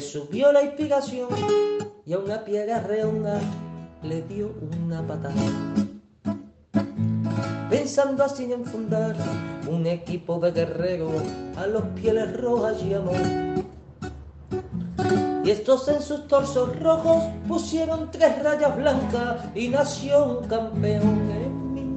subió la inspiración y a una piedra redonda le dio una patada. Pensando así en fundar un equipo de guerreros a los pieles rojas llamó. Y estos en sus torsos rojos pusieron tres rayas blancas y nació un campeón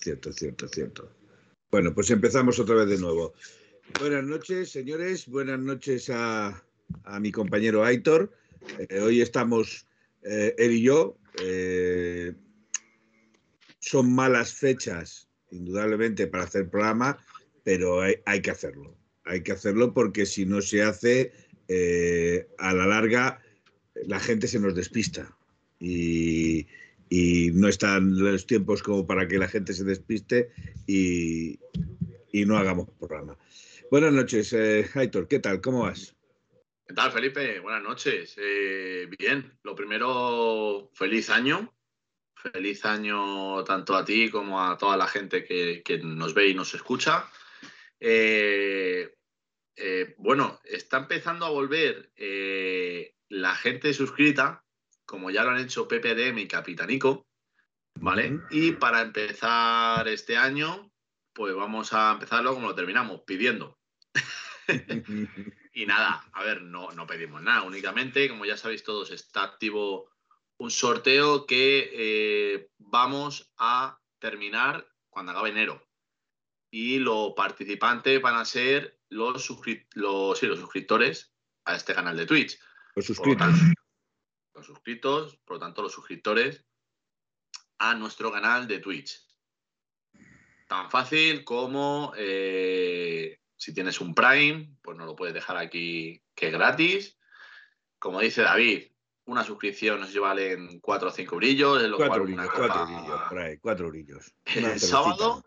Cierto, cierto, cierto. Bueno, pues empezamos otra vez de nuevo. Buenas noches, señores. Buenas noches a, mi compañero Aitor. Eh, hoy estamos eh, él y yo. Eh, son malas fechas, indudablemente, para hacer programa, pero hay, hay, que hacerlo. Hay que hacerlo porque si no se hace, a la larga, la gente se nos despista. Y, y no están los tiempos como para que la gente se despiste y, no hagamos programa. Buenas noches, eh, Aitor, ¿qué tal? ¿Cómo vas? ¿Qué tal, Felipe? Buenas noches. Eh, bien, lo primero, feliz año. Feliz año tanto a ti como a toda la gente que, nos ve y nos escucha. Eh, bueno, está empezando a volver la gente suscrita como ya lo han hecho PPDM y Capitanico, ¿vale? Y para empezar este año, pues vamos a empezarlo como lo terminamos, pidiendo. y nada, a ver, no, no pedimos nada, únicamente, como ya sabéis todos, está activo un sorteo que eh, vamos a terminar cuando acabe enero. Y los participantes van a ser los, los, sí, los suscriptores a este canal de Twitch. Los suscritos los suscritos, por lo tanto los suscriptores, a nuestro canal de Twitch. Tan fácil como eh, si tienes un Prime, pues no lo puedes dejar aquí que es gratis. Como dice David, una suscripción nos valen 4 o 5 brillos. cuatro, brillos, cuatro brillos, por ahí, cuatro brillos. El sábado.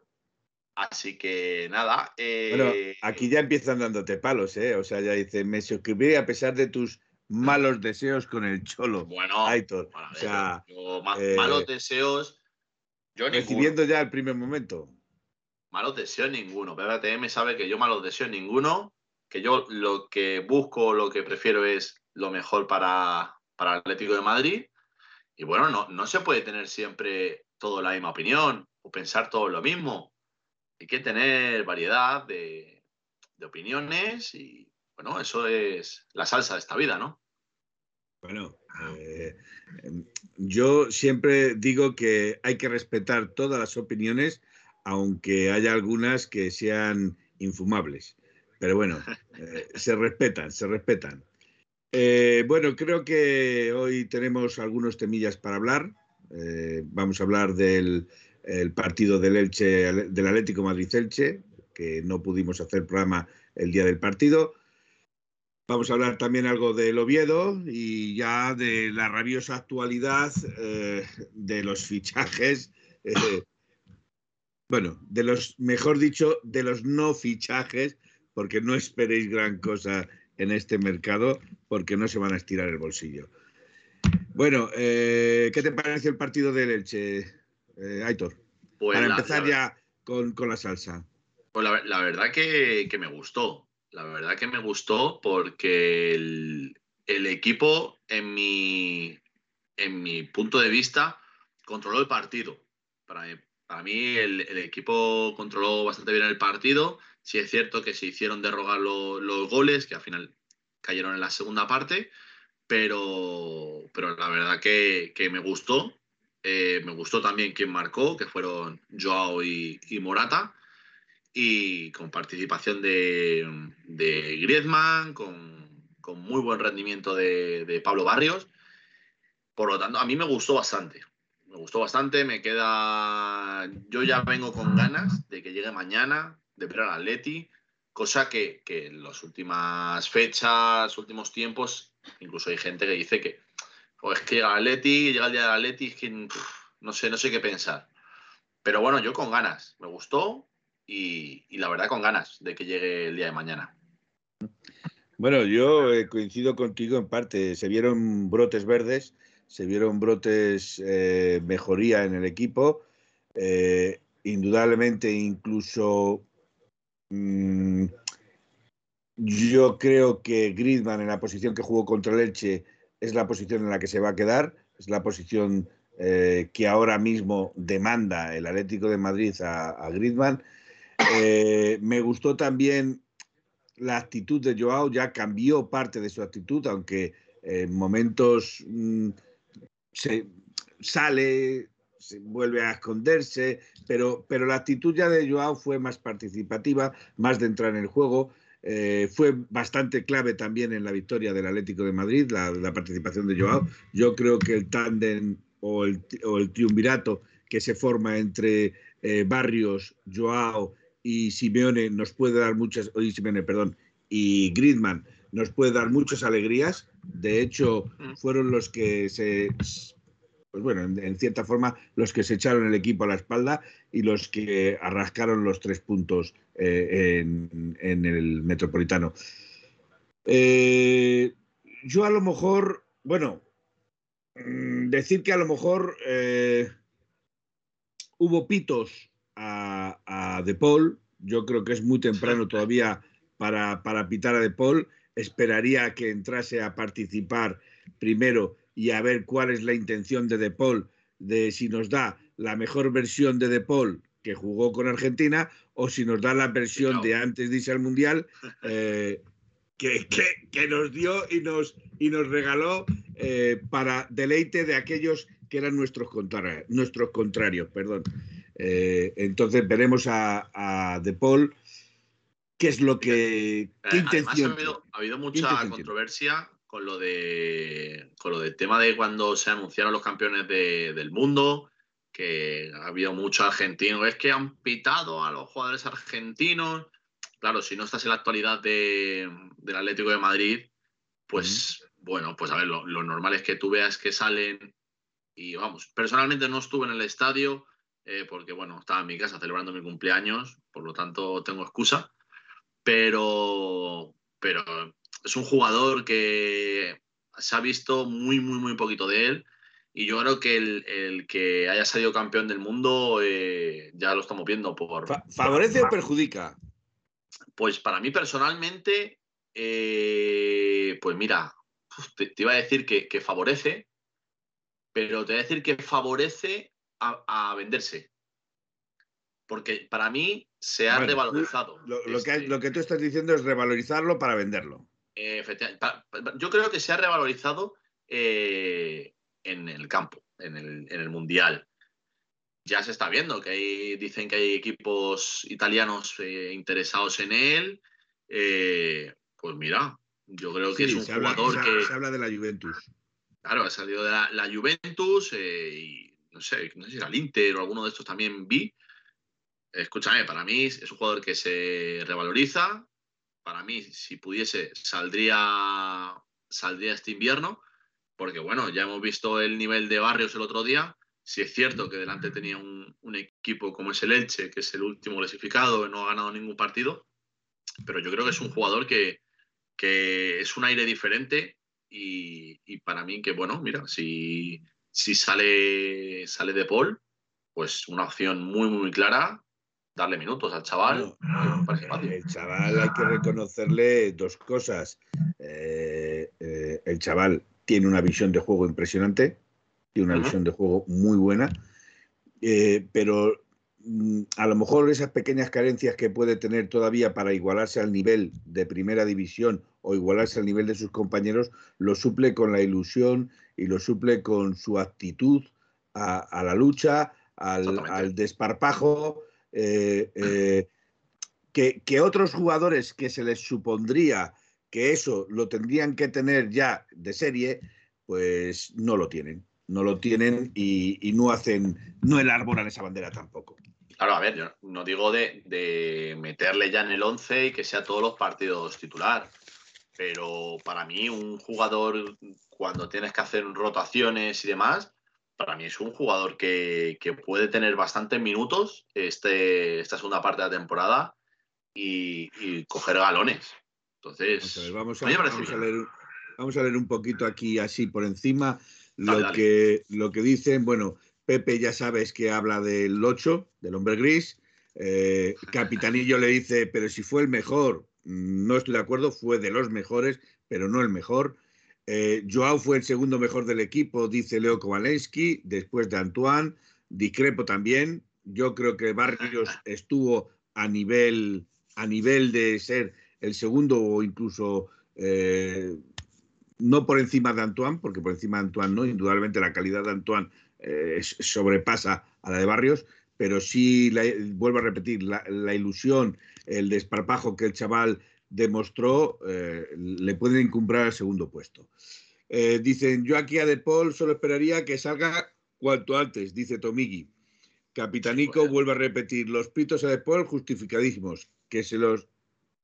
Así que nada. Bueno, eh, aquí ya empiezan dándote palos, ¿eh? O sea, ya dice, me suscribiré a pesar de tus malos deseos con el Cholo. Bueno, o sea, eh, malos deseos. Yo recibiendo ya el primer momento. Malos deseos ninguno. PBTM sabe que yo malos deseos ninguno. Que yo lo que busco, lo que prefiero es lo mejor para, para el Atlético de Madrid. Y bueno, no, no se puede tener siempre todo la misma opinión o pensar todo lo mismo. Hay que tener variedad de, de opiniones y bueno, eso es la salsa de esta vida, ¿no? Bueno, eh, em, yo siempre digo que hay que respetar todas las opiniones, aunque haya algunas que sean infumables. Pero bueno, eh, se respetan, se respetan. Eh, bueno, creo que hoy tenemos algunos temillas para hablar. vamos a hablar del partido del Elche, del Atlético Madrid-Elche, que no pudimos hacer programa el día del partido. Vamos a hablar también algo del Oviedo y ya de la rabiosa actualidad eh, de los fichajes. Eh, bueno, de los, mejor dicho, de los no fichajes, porque no esperéis gran cosa en este mercado, porque no se van a estirar el bolsillo. Bueno, eh, ¿qué te parece el partido del Elche, Aitor? Pues Para empezar ya con, la salsa. Pues la, verdad que, que me gustó la verdad que me gustó porque el, equipo, en mi, en mi punto de vista, controló el partido. Para mí, para mí el, equipo controló bastante bien el partido. Sí es cierto que se hicieron derrogar los goles, que al final cayeron en la segunda parte, pero, pero la verdad que, me gustó. Eh, me gustó también quien marcó, que fueron Joao y Morata. Y con participación de, de Griezmann, con, con, muy buen rendimiento de, de, Pablo Barrios. Por lo tanto, a mí me gustó bastante. Me gustó bastante, me queda... Yo ya vengo con ganas de que llegue mañana, de ver al Atleti, cosa que, que en las últimas fechas, últimos tiempos, incluso hay gente que dice que o es que llega el Atleti, llega el día del Atleti, es que no sé, no sé qué pensar. Pero bueno, yo con ganas, me gustó y, la verdad con ganas de que llegue el día de mañana. Bueno, yo eh, coincido contigo en parte. Se vieron brotes verdes, se vieron brotes eh, mejoría en el equipo. Eh, indudablemente, incluso mmm, yo creo que Griezmann en la posición que jugó contra el Elche es la posición en la que se va a quedar, es la posición eh, que ahora mismo demanda el Atlético de Madrid a, a Griezmann. Eh, me gustó también la actitud de Joao, ya cambió parte de su actitud, aunque en momentos mmm, se sale, se vuelve a esconderse, pero, pero la actitud ya de Joao fue más participativa, más de entrar en el juego. Eh, fue bastante clave también en la victoria del Atlético de Madrid, la, la participación de Joao. Yo creo que el tándem o el, o el, triunvirato que se forma entre eh, Barrios, Joao y Simeone nos puede dar muchas, oye, Simeone, perdón, y Griezmann nos puede dar muchas alegrías. De hecho, fueron los que se, pues bueno, en, en, cierta forma, los que se echaron el equipo a la espalda y los que arrascaron los tres puntos eh, en, en, el Metropolitano. Eh, yo a lo mejor, bueno, mm, decir que a lo mejor eh, hubo pitos a, a, De Paul, yo creo que es muy temprano todavía para, para pitar a De Paul, esperaría que entrase a participar primero y a ver cuál es la intención de De Paul, de si nos da la mejor versión de De Paul que jugó con Argentina o si nos da la versión de antes de irse al Mundial eh, que, que, que, nos dio y nos, y nos regaló eh, para deleite de aquellos que eran nuestros, contra, nuestros contrarios. Perdón. Eh, entonces veremos a, a, De Paul qué es lo que... ¿Qué intención? ha, habido, ha habido mucha controversia con lo de con lo del tema de cuando se anunciaron los campeones de, del mundo que ha habido muchos argentinos, es que han pitado a los jugadores argentinos. Claro, si no estás en la actualidad de, del Atlético de Madrid, pues mm. bueno, pues a ver, lo, lo, normal es que tú veas que salen y vamos, personalmente no estuve en el estadio eh, porque bueno, estaba en mi casa celebrando mi cumpleaños, por lo tanto tengo excusa, pero, pero es un jugador que se ha visto muy, muy, muy poquito de él y yo creo que el, el, que haya salido campeón del mundo eh, ya lo estamos viendo por. Fa ¿Favorece por... o perjudica? Pues para mí personalmente, eh, pues mira, te, te, iba a decir que, que, favorece, pero te voy a decir que favorece a, a venderse. Porque para mí se ha bueno, revalorizado. Lo, lo, que, lo, que, tú estás diciendo es revalorizarlo para venderlo. Eh, efectivamente. Yo creo que se ha revalorizado eh, en el campo, en el, en el Mundial. Ya se está viendo que hay, dicen que hay equipos italianos eh, interesados en él. Eh, pues mira, yo creo que sí, es un jugador habla, que. Se habla de la Juventus. Claro, ha salido de la, la Juventus eh, y no sé, no sé si era el Inter o alguno de estos también vi. Escúchame, para mí es un jugador que se revaloriza. Para mí, si pudiese, saldría, saldría este invierno porque bueno, ya hemos visto el nivel de Barrios el otro día. Si es cierto que delante tenía un, un, equipo como es el Elche, que es el último clasificado, no ha ganado ningún partido, pero yo creo que es un jugador que, que es un aire diferente y, y, para mí que bueno, mira, si, si sale, sale de Paul, pues una opción muy, muy clara, darle minutos al chaval. No, el chaval hay que reconocerle dos cosas. Eh, eh, el chaval tiene una visión de juego impresionante, tiene una uh -huh. visión de juego muy buena, eh, pero a lo mejor esas pequeñas carencias que puede tener todavía para igualarse al nivel de primera división o igualarse al nivel de sus compañeros, lo suple con la ilusión y lo suple con su actitud a, a la lucha, al, al desparpajo. Eh, eh, que, que otros jugadores que se les supondría que eso lo tendrían que tener ya de serie, pues no lo tienen. No lo tienen y, y no hacen, no elaboran esa bandera tampoco. Claro, a ver, yo no digo de, de meterle ya en el 11 y que sea todos los partidos titular, pero para mí un jugador cuando tienes que hacer rotaciones y demás, para mí es un jugador que, que puede tener bastantes minutos este, esta segunda parte de la temporada y, y coger galones. Entonces, Vamos a, ver, me vamos, a, parece vamos a bien. leer, vamos a leer un poquito aquí así por encima lo, dale. Que, lo que dicen. Bueno, Pepe ya sabes que habla del 8, del hombre gris. Eh, Capitanillo le dice, pero si fue el mejor, no estoy de acuerdo, fue de los mejores, pero no el mejor. Eh, Joao fue el segundo mejor del equipo, dice Leo Kowalewski, después de Antoine. Discrepo también. Yo creo que Barrios estuvo a nivel, a nivel de ser el segundo o incluso eh, no por encima de Antoine, porque por encima de Antoine no, indudablemente la calidad de Antoine eh, sobrepasa a la de Barrios, pero sí, la, vuelvo a repetir, la, la, ilusión, el desparpajo que el chaval demostró, eh, le pueden incumbrar al segundo puesto. Eh, dicen, yo aquí a De Paul solo esperaría que salga cuanto antes, dice Tomigi. Capitanico Bueno. vuelve a repetir, los pitos a De Paul justificadísimos, que se los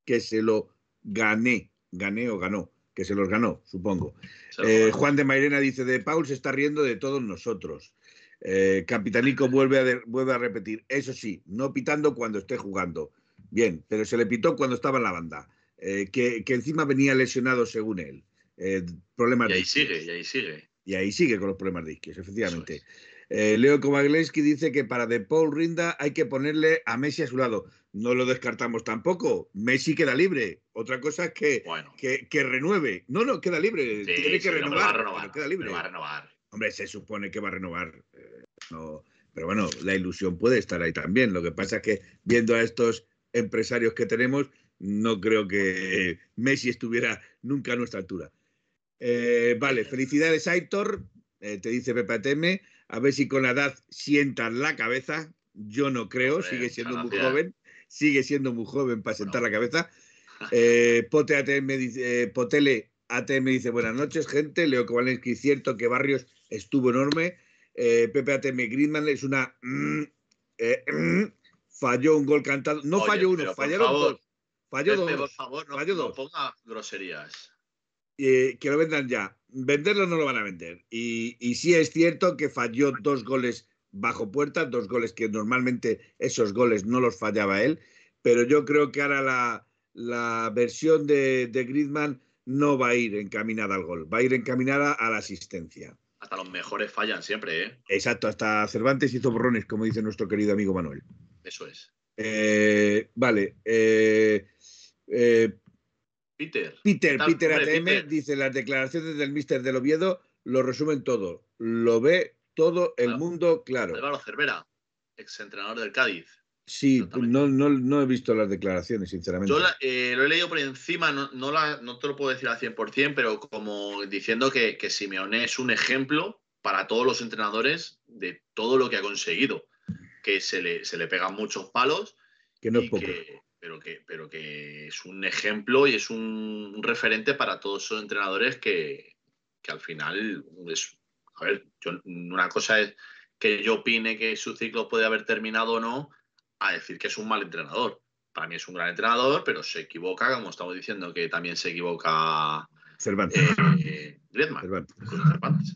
que se lo gané, gané o ganó, que se los ganó, supongo. Eh. Juan de Mairena dice, de Paul se está riendo de todos nosotros. Eh, Capitanico vuelve a, de- vuelve a repetir, eso sí, no pitando cuando esté jugando. Bien, pero se le pitó cuando estaba en la banda, eh, que, que encima venía lesionado según él. Problemas Y ahí de sigue, y ahí sigue. Y ahí sigue con los problemas de isquios, efectivamente. Es. Leo Kovaglensky dice que para De Paul rinda hay que ponerle a Messi a su lado. No lo descartamos tampoco. Messi queda libre. Otra cosa es que, Bueno. que, que renueve. No, no, queda libre. Sí, Tiene que sí, renovar, va a renovar. queda libre. va a renovar. Hombre, se supone que va a renovar. eh, no, pero bueno, la ilusión puede estar ahí también. Lo que pasa es que viendo a estos empresarios que tenemos, no creo que Messi estuviera nunca a nuestra altura. Eh, vale, felicidades, Aitor. Eh, te dice Pepe ATM. A ver si con la edad sientan la cabeza. Yo no creo, Hombre, sigue siendo muy joven. Sigue siendo muy joven para sentar la cabeza. Eh, Pote ATM dice, eh, Potele ATM dice buenas noches, gente. Leo Kowalewski, cierto que Barrios estuvo enorme. Eh, Pepe ATM Griezmann es una mm, eh, mm, falló un gol cantado. No Oye, falló uno, fallaron favor, dos. Falló Pepe, por dos. favor, no, Falló no dos. ponga groserías. Eh, que lo vendan ya. Venderlo no lo van a vender. Y, y sí es cierto que falló dos goles bajo puerta, dos goles que normalmente esos goles no los fallaba él. Pero yo creo que ahora la, la versión de, de Griezmann no va a ir encaminada al gol, va a ir encaminada a la asistencia. Hasta los mejores fallan siempre, ¿eh? Exacto, hasta Cervantes hizo borrones, como dice nuestro querido amigo Manuel. Eso es. Eh, vale. eh, eh, Peter. Peter, Peter ATM Peter? dice las declaraciones del Mister del Oviedo lo resumen todo. Lo ve todo el Claro. mundo claro. Álvaro Cervera, exentrenador del Cádiz. Sí, no, no, no he visto las declaraciones, sinceramente. Yo la- eh, lo he leído por encima, no, no, la- no te lo puedo decir al 100%, pero como diciendo que, que Simeone es un ejemplo para todos los entrenadores de todo lo que ha conseguido. Que se le, se le pegan muchos palos, que no es poco. que- pero, que, pero que es un ejemplo y es un, un referente para todos esos entrenadores que, que al final es. A ver, yo- una cosa es que yo opine que su ciclo puede haber terminado o no, a decir que es un mal entrenador. Para mí es un gran entrenador, pero se equivoca, como estamos diciendo, que también se equivoca Cervantes. eh, Griezmann. Cervantes.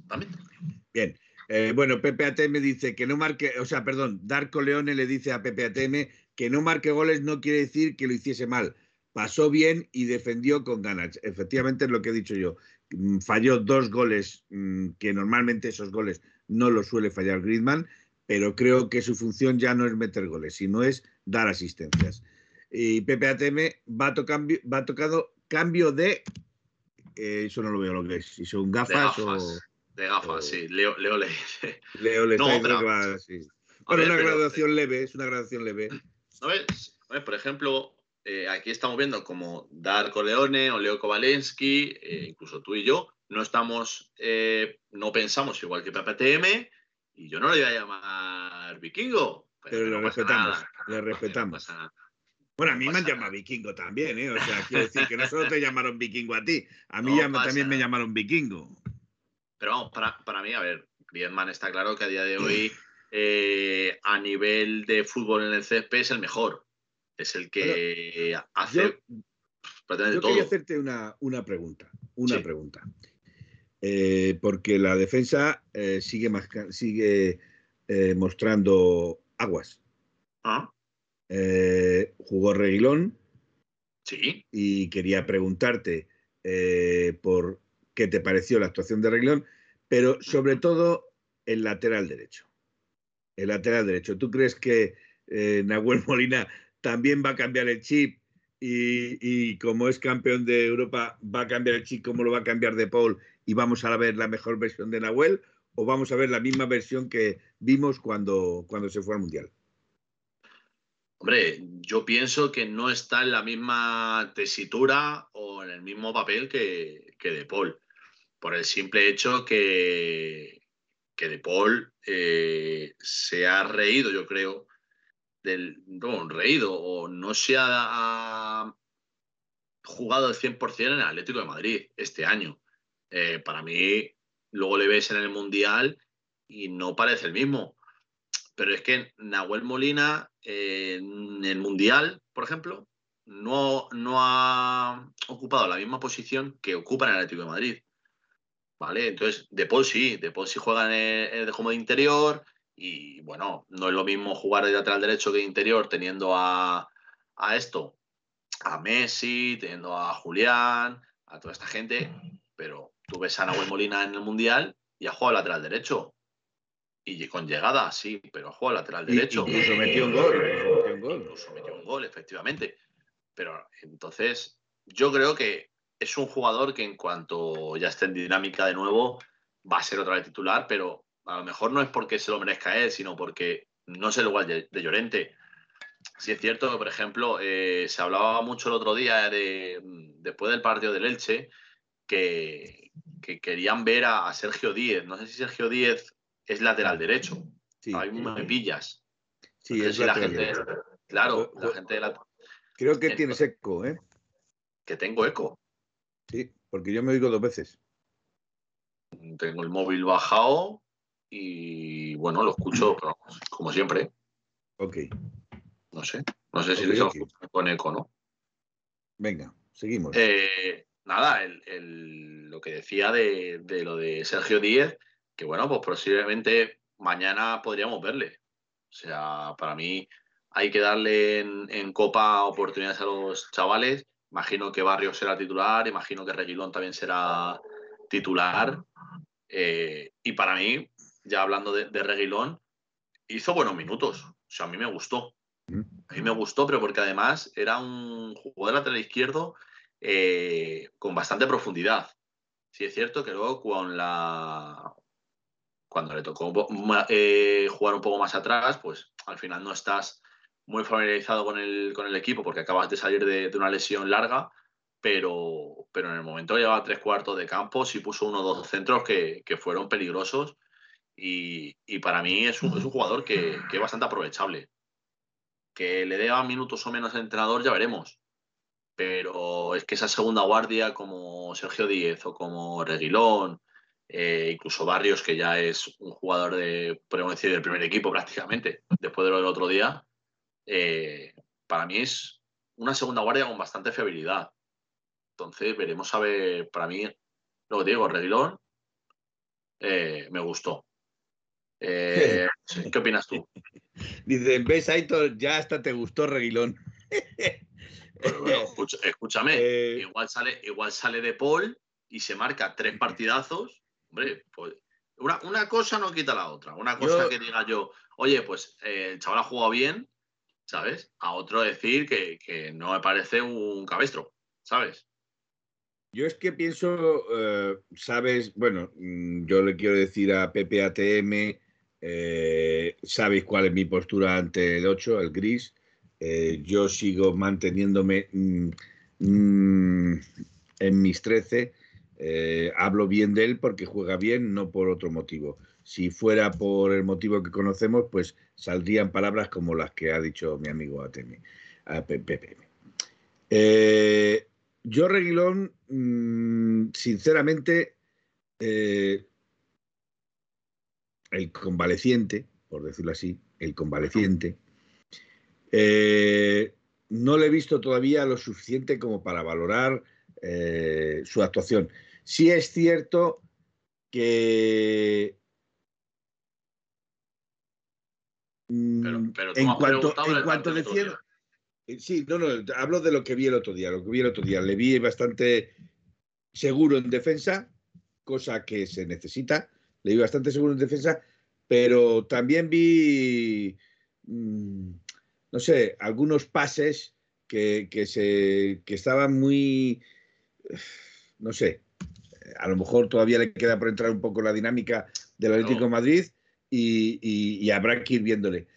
Bien. Eh, bueno, Pepe ATM dice que no marque, o sea, perdón, Darko Leone le dice a Pepe ATM que no marque goles no quiere decir que lo hiciese mal. Pasó bien y defendió con ganas. Efectivamente es lo que he dicho yo. Mm, Falló dos goles, mm, que normalmente esos goles no los suele fallar Griezmann, pero creo que su función ya no es meter goles, sino es dar asistencias. Y Pepe ATM va, tocando, va tocado cambio de... eh, eso no lo veo lo que es. Si son De gafas, o... gafas. De gafas, o- sí. Leo, Leo le dice. Leo le No, pero- va Bueno, ver, una pero- graduación leve, es una graduación leve. A ver, por ejemplo, eh, aquí estamos viendo como Darko Leone o Leo Kowalewski, eh, incluso tú y yo, no estamos, eh, no pensamos igual que PPTM y yo no le voy a llamar vikingo. Pero le no pasa respetamos, nada. No respetamos. Bueno, a mí me han llamado vikingo también, ¿eh? O sea, quiero decir que no solo te llamaron vikingo a ti, a mí también me llamaron vikingo. Pero vamos, para, mí, a ver, Griezmann está claro que a día de hoy, a nivel de fútbol en el césped, es el mejor. Es el que hace. Yo, quería hacerte una, pregunta. Una pregunta. Eh, porque la defensa eh, sigue, sigue mostrando aguas. ¿Ah? Eh, jugó Reguilón. Sí. Y quería preguntarte eh, por qué te pareció la actuación de Reguilón, pero sobre todo el lateral derecho. El lateral derecho. ¿Tú crees que eh, Nahuel Molina también va a cambiar el chip y, como es campeón de Europa va a cambiar el chip como lo va a cambiar de Paul y vamos a ver la mejor versión de Nahuel o vamos a ver la misma versión que vimos cuando, cuando se fue al Mundial? Hombre, yo pienso que no está en la misma tesitura o en el mismo papel que, De Paul, por el simple hecho que, que De Paul eh, se ha reído, yo creo, del. Reído, o no se ha, jugado al 100% en el Atlético de Madrid este año. Eh, para mí, luego le ves en el Mundial y no parece el mismo. Pero es que Nahuel Molina en el Mundial, por ejemplo, no, no ha ocupado la misma posición que ocupa en el Atlético de Madrid. ¿Vale? Entonces, De Paul sí, De Paul sí juega en el, como de interior y bueno, no es lo mismo jugar de lateral derecho que de interior teniendo a, a esto, a Messi, teniendo a Julián, a toda esta gente, pero tú ves a Nahuel Molina en el Mundial y ha jugado lateral derecho. Y con llegada, sí, pero juega lateral derecho. Incluso metió un gol. Incluso metió un gol, efectivamente. Pero entonces, yo creo que es un jugador que en cuanto ya esté en dinámica de nuevo, va a ser otra vez titular, pero a lo mejor no es porque se lo merezca él, sino porque no es el igual de, Llorente. Sí es cierto que, por ejemplo, eh, se hablaba mucho el otro día de, después del partido del Elche que, que querían ver a, a, Sergio Díez. No sé si Sergio Díez es lateral derecho. Sí. Hay me pillas. Sí, es la gente. Claro, la gente de la... Creo que tienes eco, ¿eh? Que tengo eco. Sí, porque yo me oigo dos veces. Tengo el móvil bajado y bueno, lo escucho como siempre. Ok. No sé. No sé si okay, okay. con eco, ¿no? Venga, seguimos. Eh, nada, el, lo que decía de, de, lo de Sergio Díez, que bueno, pues posiblemente mañana podríamos verle. O sea, para mí hay que darle en, Copa oportunidades a los chavales. Imagino que Barrio será titular, imagino que Reguilón también será titular. Eh, y para mí, ya hablando de, Reguilón, hizo buenos minutos. O sea, a mí me gustó. A mí me gustó, pero porque además era un jugador lateral izquierdo eh, con bastante profundidad. Sí es cierto que luego con la cuando le tocó eh, jugar un poco más atrás, pues al final no estás muy familiarizado con el, con el equipo porque acabas de salir de, una lesión larga, pero, pero en el momento llevaba tres cuartos de campo, sí puso uno o dos centros que, fueron peligrosos y, para mí es un, jugador que, es bastante aprovechable. Que le dé minutos o menos al entrenador ya veremos, pero es que esa segunda guardia como Sergio Díez o como Reguilón, eh, incluso Barrios, que ya es un jugador de, podemos decir, del primer equipo prácticamente, después de lo del otro día, eh, para mí es una segunda guardia con bastante fiabilidad. Entonces veremos a ver, para mí, lo que digo, Reguilón eh, me gustó. ¿Qué opinas tú? Dice, ves, Aitor, ya hasta te gustó Reguilón. escúchame, igual, sale, igual sale de Paul y se marca tres partidazos Hombre, pues una, cosa no quita la otra. Una cosa que diga yo, oye, pues eh, el chaval ha jugado bien, ¿sabes? A otro decir que, no me parece un cabestro, ¿sabes? Yo es que pienso, eh, sabes, bueno, mm, yo le quiero decir a Pepe ATM, eh, sabéis cuál es mi postura ante el 8, el gris. yo sigo manteniéndome mm, mm, en mis 13 eh, hablo bien de él porque juega bien, no por otro motivo. Si fuera por el motivo que conocemos, pues saldrían palabras como las que ha dicho mi amigo Atemi. a. Eh, yo, Reguilón, mm, sinceramente, eh, el convaleciente, por decirlo así, el convaleciente, eh, no le he visto todavía lo suficiente como para valorar su actuación. Sí es cierto que mm, pero, en cuanto, en cuanto eh, sí, no, no, hablo de lo que vi el otro día. Lo que vi el otro día, le vi bastante seguro en defensa, cosa que se necesita. Le vi bastante seguro en defensa, pero también vi, mm, no sé, algunos pases que, se, que estaban muy, no sé, a lo mejor todavía le queda por entrar un poco la dinámica del Atlético de Madrid y, habrá que ir viéndole.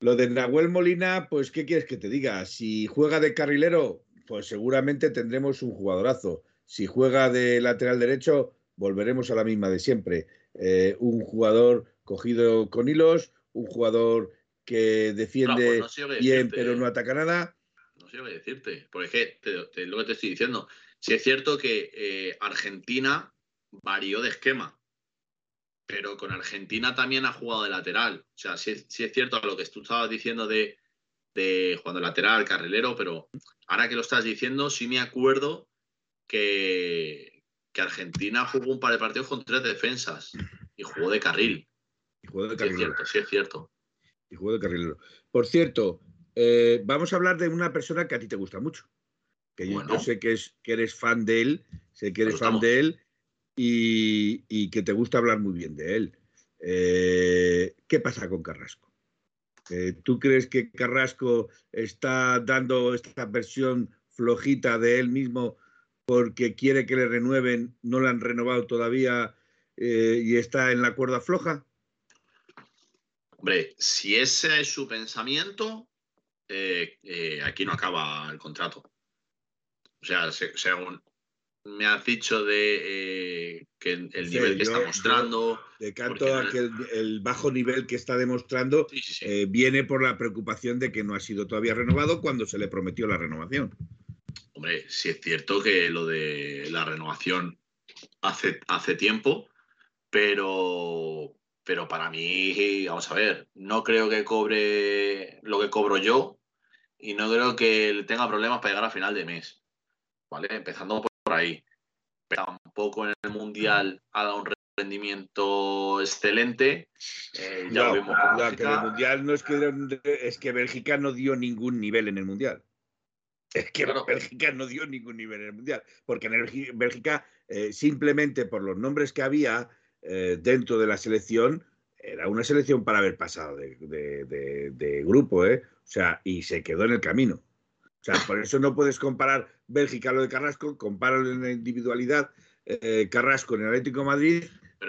Lo de Nahuel Molina, pues, ¿qué quieres que te diga? Si juega de carrilero, pues seguramente tendremos un jugadorazo. Si juega de lateral derecho, volveremos a la misma de siempre. Eh, un jugador cogido con hilos, un jugador que defiende pues bien pero no ataca nada. No sé qué decirte, porque es que lo que te estoy diciendo, si es cierto que eh, Argentina varió de esquema, pero con Argentina también ha jugado de lateral. O sea, sí, es cierto lo que tú estabas diciendo de, de jugando lateral, carrilero, pero ahora que lo estás diciendo, sí me acuerdo que, Argentina jugó un par de partidos con tres defensas y jugó de carril. Y jugó de carrilero. Sí es cierto, sí es cierto. Y jugó de carrilero. Por cierto, eh, vamos a hablar de una persona que a ti te gusta mucho que yo, sé que, es, que eres fan de él, sé que eres fan de él y, que te gusta hablar muy bien de él. Eh, ¿Qué pasa con Carrasco? Eh, ¿Tú crees que Carrasco está dando esta versión flojita de él mismo porque quiere que le renueven, no le han renovado todavía eh, y está en la cuerda floja? Hombre, si ese es su pensamiento, aquí no acaba el contrato. O sea, según me has dicho de eh, que el nivel que está mostrando. de canto a que el, bajo nivel que está demostrando eh, viene por la preocupación de que no ha sido todavía renovado cuando se le prometió la renovación. Hombre, sí es cierto que lo de la renovación hace, hace tiempo, pero, pero para mí, vamos a ver, no creo que cobre lo que cobro yo y no creo que tenga problemas para llegar a final de mes. Empezando por ahí. Tampoco en el Mundial ha dado un rendimiento excelente. Eh, ya lo vimos que el Mundial no es que, es que Bélgica no dio ningún nivel en el Mundial. Es que Bélgica no dio ningún nivel en el Mundial. Porque en Bélgica, eh, simplemente por los nombres que había eh, dentro de la selección, era una selección para haber pasado de, de grupo, ¿eh? O sea, y se quedó en el camino. O sea, por eso no puedes comparar Bélgica lo de Carrasco, compáralo en la individualidad eh, Carrasco en el Atlético de Madrid,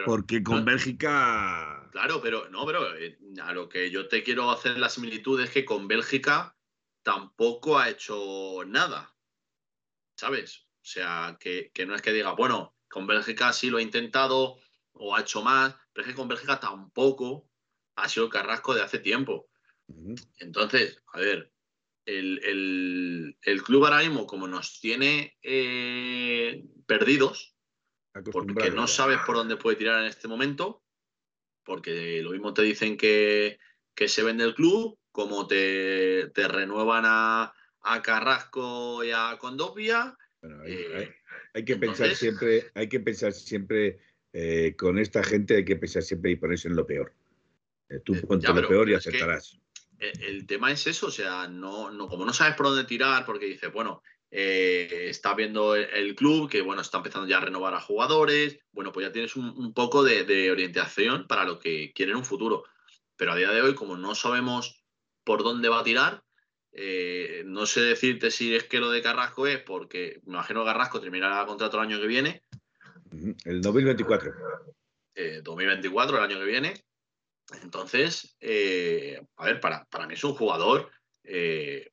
porque con Bélgica. Claro, pero no, pero eh, a lo que yo te quiero hacer la similitud es que con Bélgica tampoco ha hecho nada. ¿Sabes? O sea, que, no es que diga, bueno, con Bélgica sí lo ha intentado o ha hecho más, pero es que con Bélgica tampoco ha sido Carrasco de hace tiempo. Entonces, a ver, el, club ahora mismo, como nos tiene eh, perdidos, porque no sabes por dónde puede tirar en este momento, porque lo mismo te dicen que, se vende el club, como te, renuevan a, Carrasco y a Condopia. Eh, hay, que pensar siempre, hay que pensar siempre eh, con esta gente, hay que pensar siempre y ponerse en lo peor. tú ponte lo peor y aceptarás. Eh, el tema es eso, o sea, no, no, como no sabes por dónde tirar, porque dices, bueno, eh, está viendo el, club que, bueno, está empezando ya a renovar a jugadores, bueno, pues ya tienes un, poco de, orientación para lo que quiere en un futuro. Pero a día de hoy, como no sabemos por dónde va a tirar, eh, no sé decirte si es que lo de Carrasco es porque me imagino que Carrasco terminará el contrato el año que viene. El 2024. 2024, el año que viene. Entonces, eh, a ver, para, mí es un jugador eh,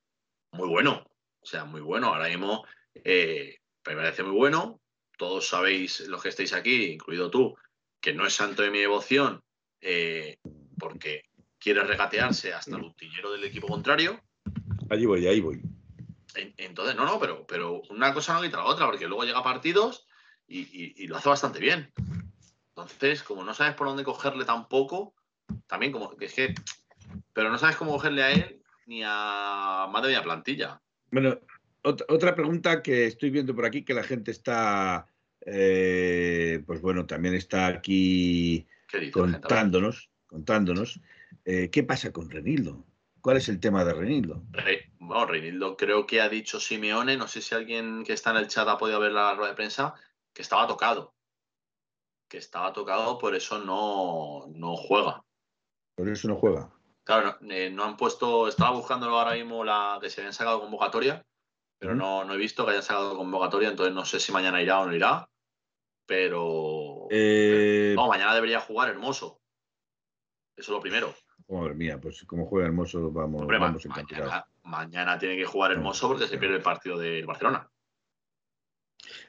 muy bueno. O sea, muy bueno. Ahora mismo eh, me parece muy bueno. Todos sabéis, los que estáis aquí, incluido tú, que no es santo de mi devoción porque quiere regatearse hasta el utillero del equipo contrario. Allí voy, ahí voy. Entonces, no, no, pero, pero una cosa no quita la otra, porque luego llega a partidos y, lo hace bastante bien. Entonces, como no sabes por dónde cogerle tampoco, también como que es que, pero no sabes cómo cogerle a él ni a más de media plantilla. Bueno, otra pregunta que estoy viendo por aquí, que la gente está, eh, pues bueno, también está aquí contándonos, contándonos. Eh, ¿Qué pasa con Renildo? ¿Cuál es el tema de Renildo? bueno, Renildo creo que ha dicho Simeone, no sé si alguien que está en el chat ha podido ver la rueda de prensa, que estaba tocado. Que estaba tocado, por eso no, no juega. Por eso no juega. Claro, eh, no, han puesto, estaba buscando ahora mismo la que se habían sacado convocatoria, pero no, no he visto que hayan sacado convocatoria, entonces no sé si mañana irá o no irá. Pero. Eh, no, mañana debería jugar Hermoso. Eso es lo primero. Madre mía, pues como juega Hermoso, vamos, vamos mañana, mañana, tiene que jugar Hermoso porque se pierde el partido del Barcelona.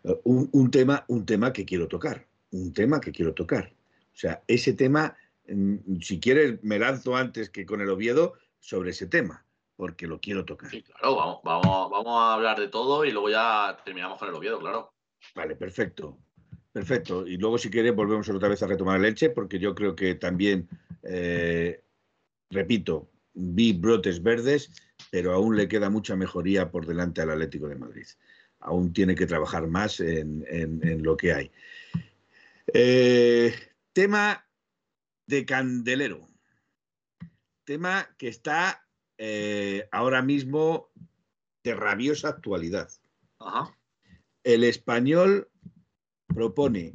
Eh, un, tema, un tema que quiero tocar. Un tema que quiero tocar. O sea, ese tema, mm, si quieres, me lanzo antes que con el Oviedo sobre ese tema, porque lo quiero tocar. Sí, claro, vamos, vamos, vamos a hablar de todo y luego ya terminamos con el Oviedo, claro. Vale, perfecto. Perfecto. Y luego, si quieres, volvemos otra vez a retomar el leche, porque yo creo que también, eh, repito, vi brotes verdes, pero aún le queda mucha mejoría por delante al Atlético de Madrid. Aún tiene que trabajar más en, lo que hay. Eh, tema de Candelero. Tema que está eh, ahora mismo de rabiosa actualidad. El español propone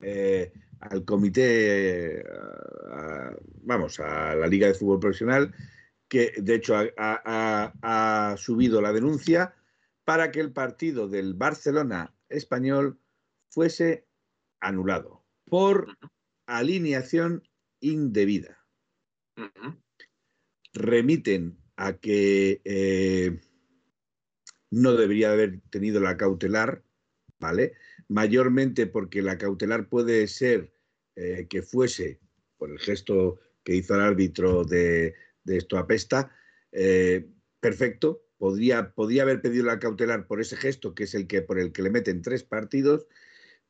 eh, al comité, vamos, a la Liga de Fútbol Profesional, que de hecho ha, subido la denuncia para que el partido del Barcelona español fuese anulado por alineación indebida. Remiten a que eh, no debería haber tenido la cautelar, ¿vale? mayormente porque la cautelar puede ser eh, que fuese, por el gesto que hizo el árbitro de, esto apesta, eh, perfecto, podría, podía haber pedido la cautelar por ese gesto, que es el que por el que le meten tres partidos,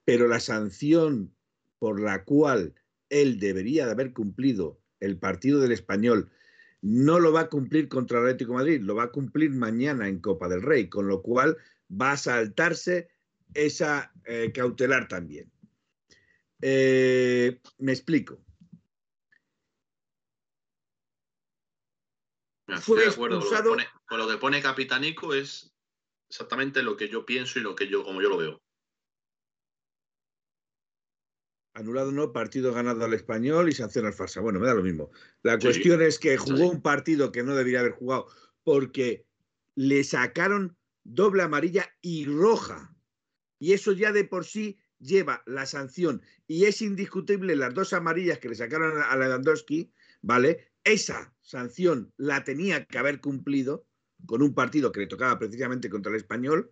pero la sanción por la cual él debería de haber cumplido el partido del español no lo va a cumplir contra el Atlético de Madrid, lo va a cumplir mañana en Copa del Rey, con lo cual va a saltarse esa eh, cautelar también. Eh, me explico. Fue expulsado... con, lo que pone Capitanico es exactamente lo que yo pienso y lo que yo, como yo lo veo. Anulado no, partido ganado al español y sanción al farsa. Bueno, me da lo mismo. La cuestión es que jugó un partido que no debería haber jugado porque le sacaron doble amarilla y roja y eso ya de por sí lleva la sanción y es indiscutible las dos amarillas que le sacaron a Lewandowski, ¿vale? Esa sanción la tenía que haber cumplido con un partido que le tocaba precisamente contra el español.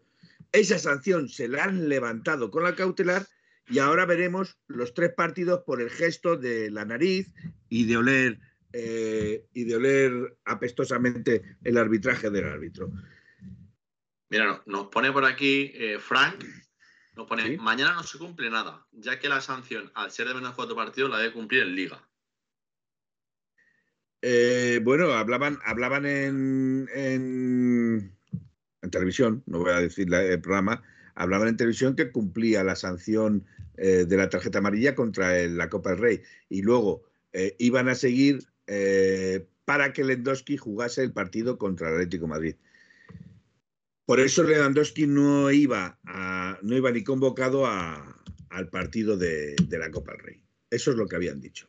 Esa sanción se la han levantado con la cautelar y ahora veremos los tres partidos por el gesto de la nariz y de oler eh, y de oler apestosamente el arbitraje del árbitro. Mira, nos pone por aquí eh, Frank nos pone, mañana no se cumple nada, ya que la sanción, al ser de menos cuatro partidos, la debe cumplir en liga. Eh, bueno, hablaban, hablaban en, en, televisión, no voy a decir el programa, hablaban en televisión que cumplía la sanción eh, de la tarjeta amarilla contra la Copa del Rey y luego eh, iban a seguir para que Lewandowski jugase el partido contra el Atlético Madrid. Por eso Lewandowski no iba, no iba ni convocado al partido de, la Copa del Rey. Eso es lo que habían dicho.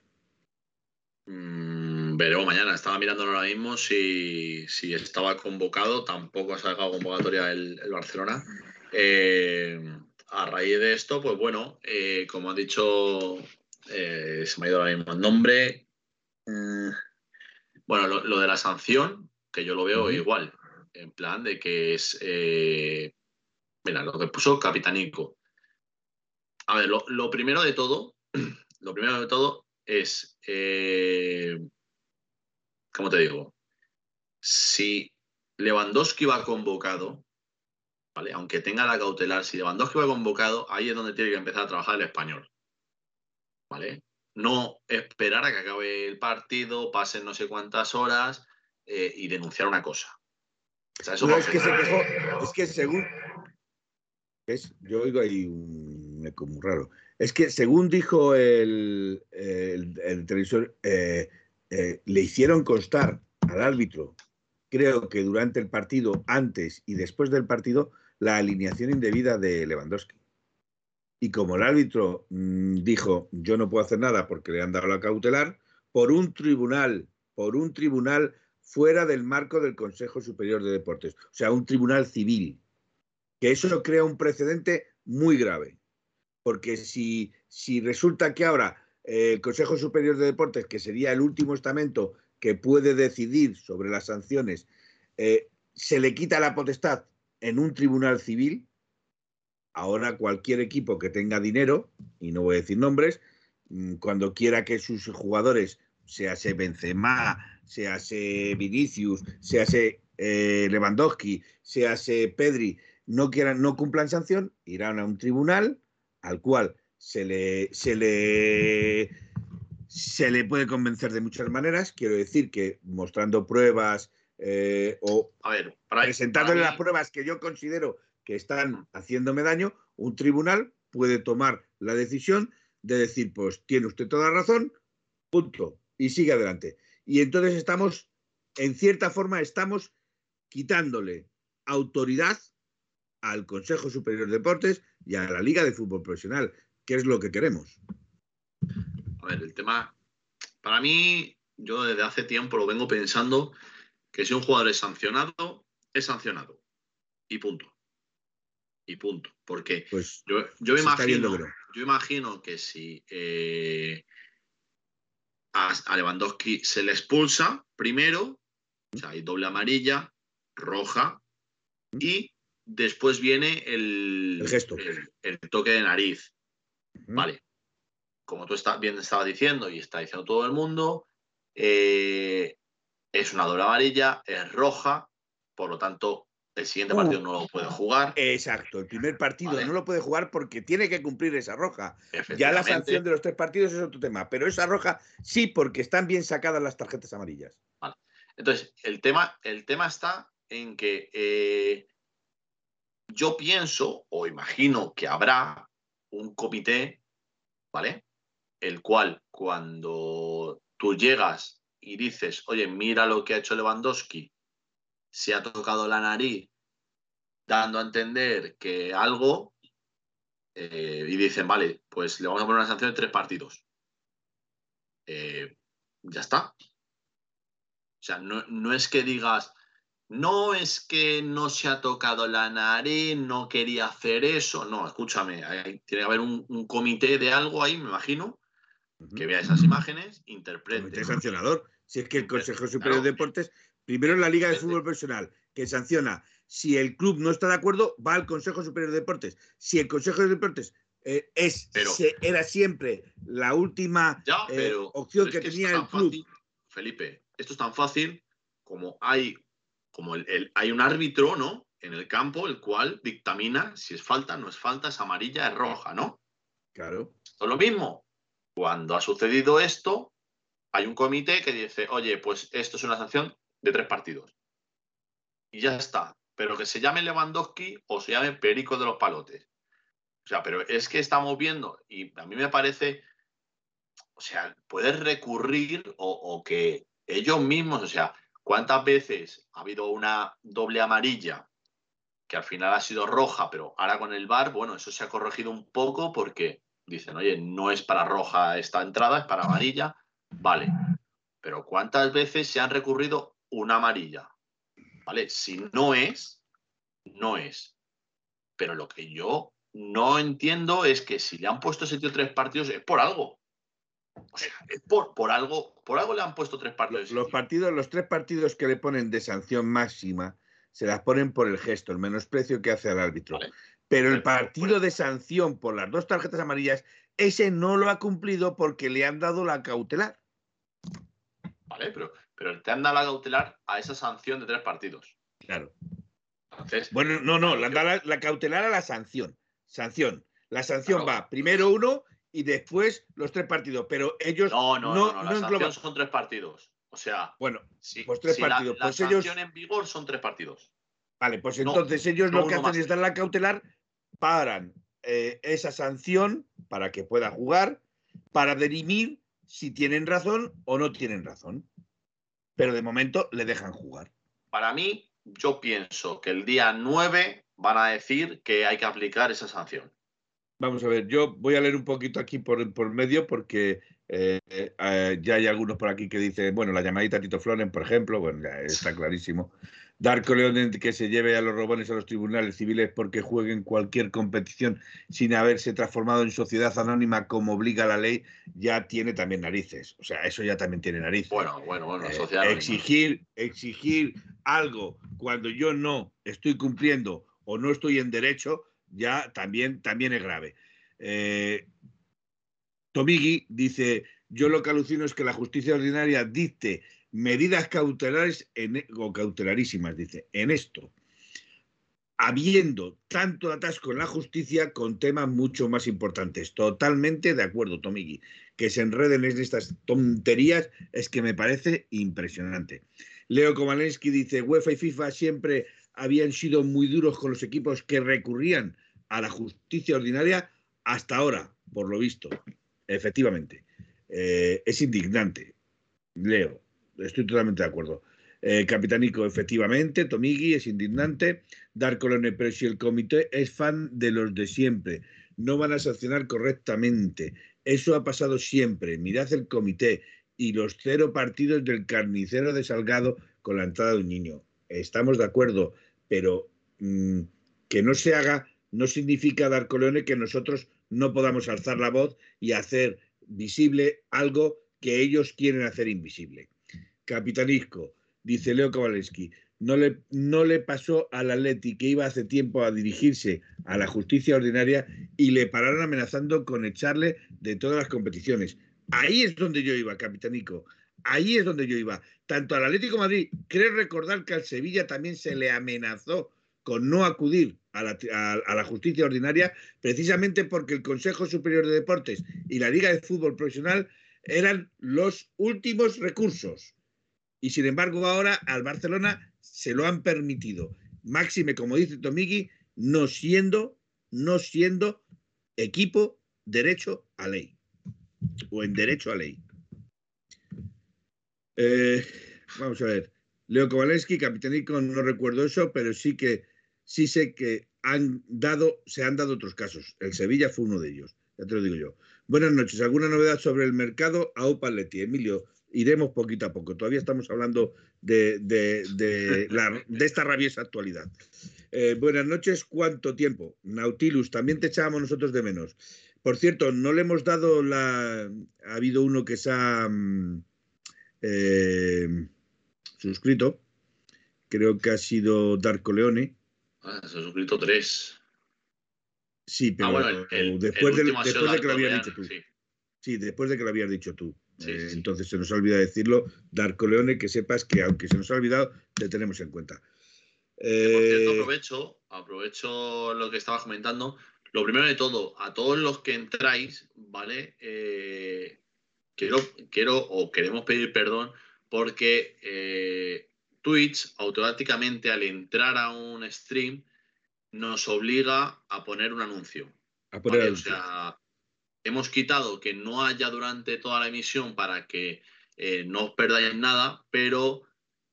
Mm, veremos mañana. Estaba mirando ahora mismo si, estaba convocado. Tampoco ha sacado convocatoria el, Barcelona. Eh, a raíz de esto, pues bueno, eh, como ha dicho, eh, se me ha ido ahora mismo el nombre. Mm, bueno, lo, de la sanción, que yo lo veo igual en plan de que es. Eh, mira, lo que puso Capitanico. A ver, lo, primero de todo, lo primero de todo es. Eh, ¿Cómo te digo? Si Lewandowski va convocado, ¿vale? Aunque tenga la cautelar, si Lewandowski va convocado, ahí es donde tiene que empezar a trabajar el español. ¿Vale? No esperar a que acabe el partido, pasen no sé cuántas horas eh, y denunciar una cosa. Es, que se quejó, es que según. yo oigo ahí un eco muy raro. Es que según dijo el, televisor, eh, eh, le hicieron constar al árbitro, creo que durante el partido, antes y después del partido, la alineación indebida de Lewandowski. Y como el árbitro mm, dijo, yo no puedo hacer nada porque le han dado la cautelar, por un tribunal, por un tribunal fuera del marco del Consejo Superior de Deportes, o sea, un tribunal civil, que eso crea un precedente muy grave. Porque si, si resulta que ahora eh, el Consejo Superior de Deportes, que sería el último estamento que puede decidir sobre las sanciones, eh, se le quita la potestad en un tribunal civil, ahora cualquier equipo que tenga dinero, y no voy a decir nombres, mm, cuando quiera que sus jugadores, sea se Benzema, sea se Vinicius, sea se eh, Lewandowski, sea se Pedri, no quieran, no cumplan sanción, irán a un tribunal al cual se le, se le, se le puede convencer de muchas maneras. Quiero decir que mostrando pruebas eh, o a ver, presentándole las pruebas que yo considero que están haciéndome daño, un tribunal puede tomar la decisión de decir, pues tiene usted toda la razón, punto, y sigue adelante. Y entonces estamos, en cierta forma, estamos quitándole autoridad al Consejo Superior de Deportes y a la Liga de Fútbol Profesional, que es lo que queremos. A ver, el tema, para mí, yo desde hace tiempo lo vengo pensando que si un jugador es sancionado, es sancionado. Y punto. Y punto. Porque pues, yo, yo imagino, yo imagino que si eh, a, Lewandowski se le expulsa primero, o sea, hay doble amarilla, roja, y después viene el, gesto. El, toque de nariz. Vale. Como tú está, bien estabas diciendo y está diciendo todo el mundo, eh, es una doble amarilla, es roja, por lo tanto, el siguiente partido no lo puede jugar. Exacto, el primer partido no lo puede jugar porque tiene que cumplir esa roja. Ya la sanción de los tres partidos es otro tema, pero esa roja sí, porque están bien sacadas las tarjetas amarillas. Vale. Entonces, el tema, el tema está en que eh, yo pienso o imagino que habrá un comité, ¿vale? El cual cuando tú llegas y dices, oye, mira lo que ha hecho Lewandowski, se ha tocado la nariz, dando a entender que algo, eh, y dicen, vale, pues le vamos a poner una sanción de tres partidos. Eh, ya está. O sea, no, no es que digas, no es que no se ha tocado la nariz, no quería hacer eso. No, escúchame, tiene que haber un, comité de algo ahí, me imagino, que vea esas imágenes, interprete. Comité sancionador. Si es que el Consejo Superior de Deportes, primero en la Liga de Fútbol Profesional, que sanciona. Si el club no está de acuerdo, va al Consejo Superior de Deportes. Si el Consejo de Deportes eh, es, era siempre la última eh, opción que, tenía el club. Felipe, esto es tan fácil como hay como el, hay un árbitro, ¿no? En el campo, el cual dictamina si es falta, no es falta, es amarilla, es roja, ¿no? Claro. Esto es lo mismo. Cuando ha sucedido esto, hay un comité que dice, oye, pues esto es una sanción de tres partidos. Y ya está. Pero que se llame Lewandowski o se llame Perico de los Palotes. O sea, pero es que estamos viendo, y a mí me parece, o sea, puedes recurrir o, que ellos mismos, o sea, ¿Cuántas veces ha habido una doble amarilla que al final ha sido roja, pero ahora con el VAR, bueno, eso se ha corregido un poco porque dicen, oye, no es para roja esta entrada, es para amarilla, vale. Pero ¿cuántas veces se han recurrido una amarilla? ¿Vale? Si no es, no es. Pero lo que yo no entiendo es que si le han puesto ese tío tres partidos es por algo. O sea, por, por, algo, por algo le han puesto tres partidos. Los, partidos, los tres partidos que le ponen de sanción máxima, se las ponen por el gesto, el menosprecio que hace al árbitro. Pero el partido de sanción por las dos tarjetas amarillas, ese no lo ha cumplido porque le han dado la cautelar. Vale, pero, pero te han dado la cautelar a esa sanción de tres partidos. Claro. bueno, no, no, la, la, cautelar a la sanción. Sanción. La sanción va primero uno y después los tres partidos, pero ellos no, no, no, no, la sanción son tres partidos. O sea, bueno, pues tres partidos. La, pues sanción en vigor son tres partidos. Vale, pues entonces ellos lo que hacen es dar la cautelar, paran eh, esa sanción para que pueda jugar, para dirimir si tienen razón o no tienen razón. Pero de momento le dejan jugar. Para mí, yo pienso que el día 9 van a decir que hay que aplicar esa sanción. Vamos a ver, yo voy a leer un poquito aquí por, por medio porque eh, eh, ya hay algunos por aquí que dicen, bueno, la llamadita Tito Floren, por ejemplo, bueno, ya está clarísimo. Darko León que se lleve a los robones a los tribunales civiles porque jueguen cualquier competición sin haberse transformado en sociedad anónima como obliga la ley, ya tiene también narices. O sea, eso ya también tiene narices. Bueno, bueno, bueno, eh, exigir, exigir algo cuando yo no estoy cumpliendo o no estoy en derecho, ya también, también es grave. Eh, Tomigi dice, yo lo que alucino es que la justicia ordinaria dicte medidas cautelares en, o cautelarísimas, dice, en esto, habiendo tanto atasco en la justicia con temas mucho más importantes. Totalmente de acuerdo, Tomigi. Que se enreden en estas tonterías es que me parece impresionante. Leo Kovalensky dice, UEFA y FIFA siempre habían sido muy duros con los equipos que recurrían a la justicia ordinaria hasta ahora, por lo visto. Efectivamente. Eh, es indignante. Leo, estoy totalmente de acuerdo. Eh, Capitanico, efectivamente, Tomigi es indignante. Dar Colone, pero si el comité es fan de los de siempre, no van a sancionar correctamente. Eso ha pasado siempre. Mirad el comité y los cero partidos del carnicero de Salgado con la entrada de un niño. Estamos de acuerdo, pero mm, que no se haga no significa, Dar Colone, que nosotros no podamos alzar la voz y hacer visible algo que ellos quieren hacer invisible. Capitanisco, dice Leo Kowalewski, no le, no le pasó al Atleti que iba hace tiempo a dirigirse a la justicia ordinaria y le pararon amenazando con echarle de todas las competiciones. Ahí es donde yo iba, Capitanico. Ahí es donde yo iba. Tanto al Atlético Madrid, creo recordar que al Sevilla también se le amenazó con no acudir a la, a la, justicia ordinaria, precisamente porque el Consejo Superior de Deportes y la Liga de Fútbol Profesional eran los últimos recursos y sin embargo ahora al Barcelona se lo han permitido. Máxime, como dice Tomigui, no siendo, no siendo equipo derecho a ley o en derecho a ley. Eh, vamos a ver. Leo Kowalewski, capitanico, no recuerdo eso, pero sí que sí sé que han dado, se han dado otros casos. El Sevilla fue uno de ellos, ya te lo digo yo. Buenas noches. ¿Alguna novedad sobre el mercado? A Leti, Emilio, iremos poquito a poco. Todavía estamos hablando de, de, esta rabiosa actualidad. Eh, buenas noches, ¿cuánto tiempo? Nautilus, también te echábamos nosotros de menos. Por cierto, no le hemos dado la... Ha habido uno que se ha mm, eh, suscrito, creo que ha sido Darko Leone. Ah, se ha suscrito tres. Sí, pero después, de, que lo habías dicho tú. sí. después de que lo habías dicho tú. Eh, entonces se nos ha olvidado decirlo. Darko Leone, que sepas que aunque se nos ha olvidado, te tenemos en cuenta. Por cierto, eh, aprovecho, aprovecho lo que estabas comentando. Lo primero de todo, a todos los que entráis, ¿vale? Eh, quiero, quiero o queremos pedir perdón porque Twitch automáticamente al entrar a un stream nos obliga a poner un anuncio. A poner O sea, hemos quitado que no haya durante toda la emisión para que eh, no os perdáis nada, pero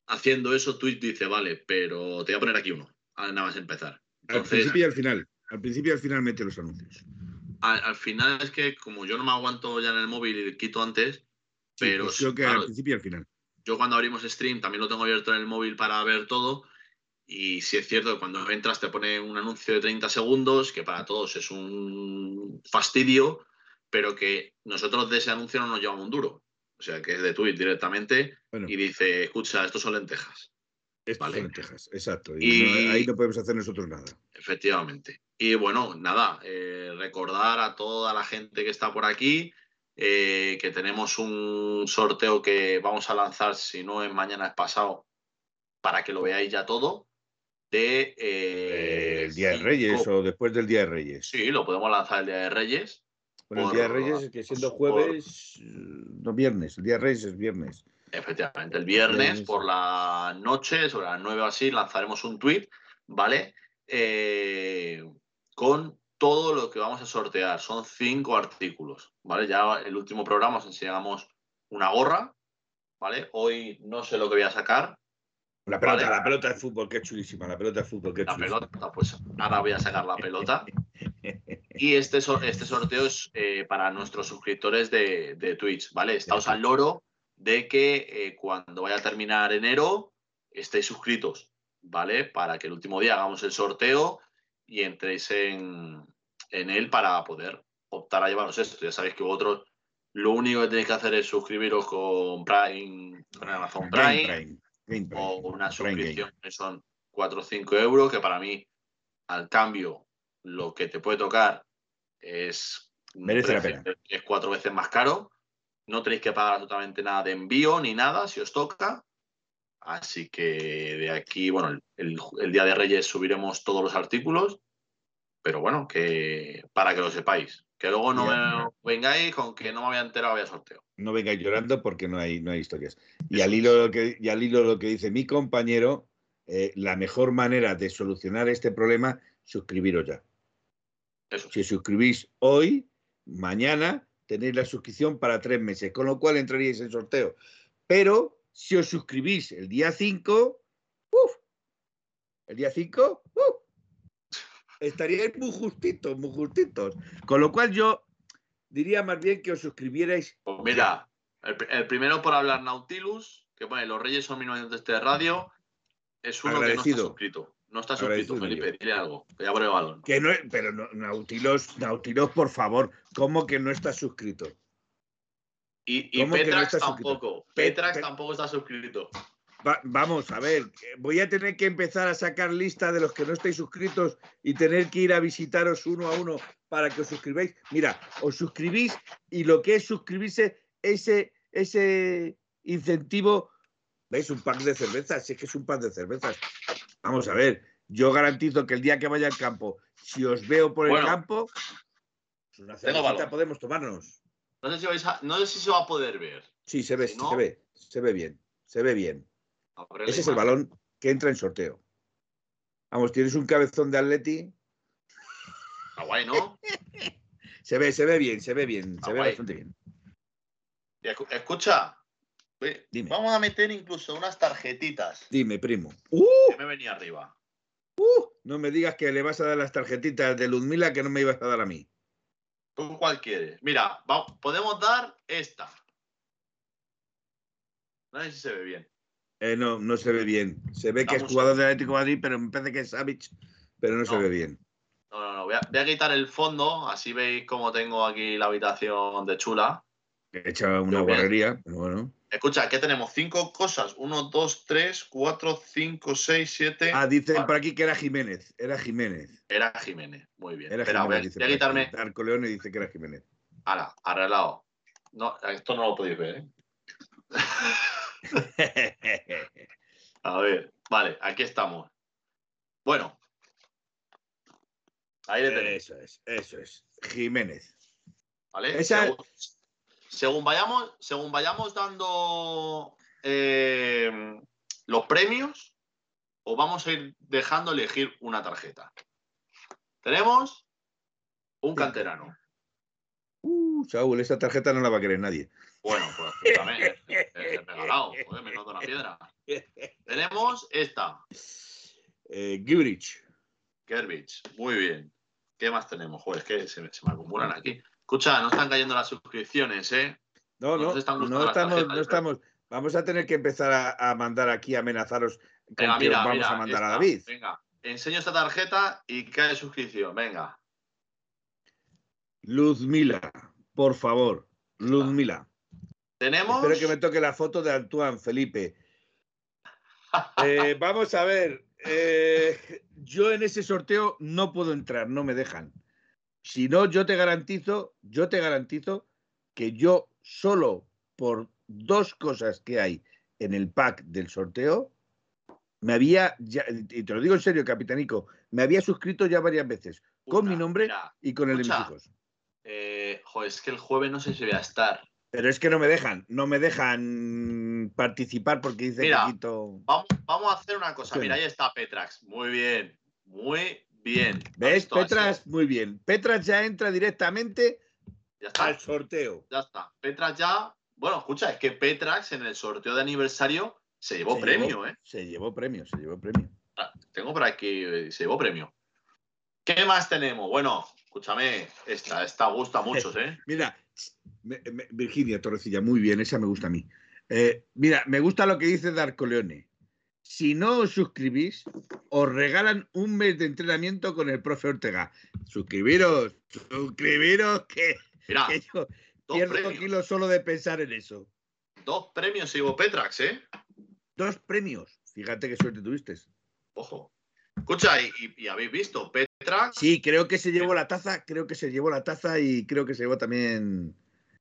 haciendo eso Twitch dice, vale, pero te voy a poner aquí uno, nada más empezar. al principio y al final. Al principio y al final mete los anuncios. Al, final es que como yo no me aguanto ya en el móvil y quito antes, pero... Pues creo que al principio y al final. Yo cuando abrimos stream también lo tengo abierto en el móvil para ver todo. Y si es cierto que cuando entras te pone un anuncio de 30 segundos, que para todos es un fastidio, pero que nosotros de ese anuncio no nos llevamos un duro. O sea, que es de Twitch directamente y dice, escucha, estos son lentejas. Estos son lentejas, exacto. Y, ahí no podemos hacer nosotros nada. Efectivamente. Y bueno, nada, eh, recordar a toda la gente que está por aquí eh, que tenemos un sorteo que vamos a lanzar, si no es mañana, es pasado, para que lo veáis ya todo. de... Eh, el Día de Reyes o después del Día de Reyes. Sí, lo podemos lanzar el Día de Reyes. Bueno, el Día de Reyes es que siendo jueves, no viernes, el Día de Reyes es viernes. Efectivamente, el viernes por la noche, sobre las 9 o así, lanzaremos un tweet, ¿vale? Eh, con todo lo que vamos a sortear. Son cinco artículos, ¿vale? Ya el último programa os enseñamos una gorra, ¿vale? Hoy no sé lo que voy a sacar. La pelota, la pelota de fútbol, que es chulísima, la pelota de fútbol, que es La pelota, pues ahora voy a sacar la pelota. Y este, este sorteo es eh, para nuestros suscriptores de, de Twitch, ¿vale? Estamos al loro de que eh, cuando vaya a terminar enero estéis suscritos, ¿vale? Para que el último día hagamos el sorteo y entréis en, él para poder optar a llevaros esto. Ya sabéis que vosotros lo único que tenéis que hacer es suscribiros con Prime, con Amazon Prime, o una suscripción que son 4 o 5 euros, que para mí, al cambio, lo que te puede tocar es, Merece la pena. es cuatro veces más caro no tenéis que pagar absolutamente nada de envío ni nada si os toca. Así que de aquí, bueno, el, día de Reyes subiremos todos los artículos, pero bueno, que para que lo sepáis. Que luego no vengáis con que no me había enterado había sorteo. No vengáis llorando porque no hay, no hay historias. Y al, hilo lo que, y al hilo lo que dice mi compañero, eh, la mejor manera de solucionar este problema, suscribiros ya. Eso. Si suscribís hoy, mañana, tenéis la suscripción para tres meses, con lo cual entraríais en sorteo. Pero si os suscribís el día 5, el día 5, estaríais muy justitos, muy justitos. Con lo cual yo diría más bien que os suscribierais. Pues mira, el, primero por hablar Nautilus, que pone Los Reyes son 1900 de radio, es uno que no está suscrito. No está suscrito, Felipe, dile algo, que ya balón. Que no, pero no, Nautilos, Nautilos, por favor, ¿cómo que no está suscrito? Y, Petrax tampoco. Petrax tampoco está suscrito. vamos, a ver, voy a tener que empezar a sacar lista de los que no estáis suscritos y tener que ir a visitaros uno a uno para que os suscribáis. Mira, os suscribís y lo que es suscribirse, ese, ese incentivo, ¿veis? Un pack de cervezas, si es que es un pack de cervezas. Vamos a ver, yo garantizo que el día que vaya al campo, si os veo por el campo, una cervecita podemos tomarnos. No sé, si se va a poder ver. Sí, se ve, se ve, se ve bien, se ve bien. Ese es el balón que entra en sorteo. Vamos, tienes un cabezón de Atleti. Está guay, ¿no? se ve, se ve bien, se ve bien, se ve bastante bien. Escucha, Vamos a meter incluso unas tarjetitas. Dime, primo. ¡Uh! Que me venía arriba. ¡Uh! No me digas que le vas a dar las tarjetitas de Luzmila que no me ibas a dar a mí. ¿Tú cuál quieres? Mira, podemos dar esta. No sé si se ve bien. Eh, no, no se ve bien. Se ve que es jugador de Atlético Madrid, pero me parece que es Savage, pero no, se ve bien. No, no, no. Voy a, voy a, quitar el fondo, así veis cómo tengo aquí la habitación de chula. He hecho una guarrería, pero bueno. Escucha, ¿qué tenemos? Cinco cosas. Uno, dos, tres, cuatro, cinco, seis, siete. Ah, dicen por aquí que era Jiménez. Era Jiménez. Era Jiménez. Muy bien. Era Espera, Jiménez, voy a, quitarme. Arco Leone dice que era Jiménez. Ahora, arreglado. No, esto no lo podéis ver, ¿eh? a ver, vale, aquí estamos. Bueno. Ahí le tenéis. Eso es, eso es. Jiménez. ¿Vale? Esa según vayamos, según vayamos dando eh, los premios, os vamos a ir dejando elegir una tarjeta. Tenemos un canterano. Uh, Saúl, esa tarjeta no la va a querer nadie. Bueno, pues también, es regalado, joder, me una piedra. Tenemos esta. Eh, Gerbich, muy bien. ¿Qué más tenemos? Joder, es que se, se me acumulan aquí. Escucha, no están cayendo las suscripciones, ¿eh? No, no, no, estamos, no estamos. Vamos a tener que empezar a, mandar aquí, a amenazaros venga, mira, vamos a mandar a David. Venga, enseño esta tarjeta y cae suscripción, venga. Luzmila, por favor, Luzmila. Tenemos. Espero que me toque la foto de Antoine Felipe. Eh, vamos a ver. Eh, yo en ese sorteo no puedo entrar, no me dejan. Si no, yo te garantizo, yo te garantizo que yo solo por dos cosas que hay en el pack del sorteo, me había, ya, y te lo digo en serio, capitanico, me había suscrito ya varias veces con mi nombre y con el de mis hijos. Eh, es que el jueves no sé si voy a estar. Pero es que no me dejan, no me dejan participar porque dice Mira, vamos, vamos, a hacer una cosa. Mira, ahí está Petrax. Muy bien, muy bien. ¿Ves? Petrax, muy bien. Petrax ya entra directamente al sorteo. Ya está. Petrax ya. Bueno, escucha, es que Petrax en el sorteo de aniversario se llevó premio, ¿eh? Se llevó premio, se llevó premio. Ah, tengo por aquí, eh, se llevó premio. ¿Qué más tenemos? Bueno, escúchame, esta, esta gusta a muchos, ¿eh? Mira, Virginia Torrecilla, muy bien, esa me gusta a mí. Eh, mira, me gusta lo que dice Darko Leone. Si no os suscribís, os regalan un mes de entrenamiento con el profe Ortega. Suscribiros, suscribiros, que, mira, yo pierdo kilos solo de pensar en eso. Dos premios Ivo Petrax, ¿eh? Dos premios. Fíjate qué suerte tuviste. Ojo. Escucha, y, habéis visto, Petrax. Sí, creo que se llevó la taza, creo que se llevó la taza y creo que se llevó también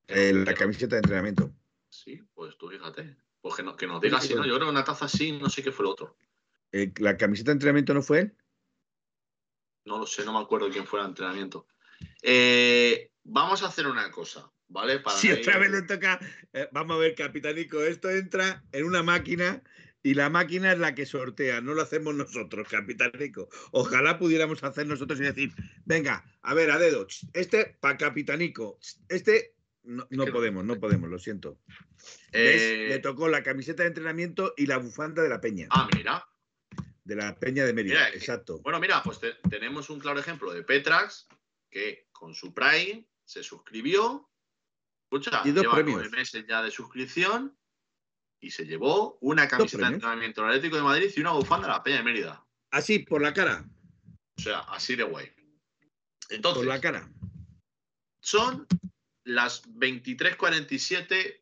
la camiseta de entrenamiento. Sí, pues tú fíjate. Pues que, que nos diga si no. Yo creo que una taza sí, no sé qué fue el otro. Eh, ¿La camiseta de entrenamiento no fue él? No lo sé, no me acuerdo quién fue el entrenamiento. Eh, vamos a hacer una cosa, ¿vale? Para si otra vez le toca. Eh, vamos a ver, Capitanico, esto entra en una máquina y la máquina es la que sortea, no lo hacemos nosotros, Capitanico. Ojalá pudiéramos hacer nosotros y decir, venga, a ver, a dedo, este para Capitanico, este no, podemos, no podemos, lo siento. Eh, Le tocó la camiseta de entrenamiento y la bufanda de la Peña. Ah, mira. De la Peña de Mérida, exacto. Bueno, mira, pues tenemos un claro ejemplo de Petrax que con su Prime se suscribió. Escucha, y dos lleva premios. meses ya de suscripción y se llevó una camiseta de entrenamiento Atlético de Madrid y una bufanda de la Peña de Mérida. Así, por la cara. O sea, así de guay. Entonces, por la cara. Son las 23.47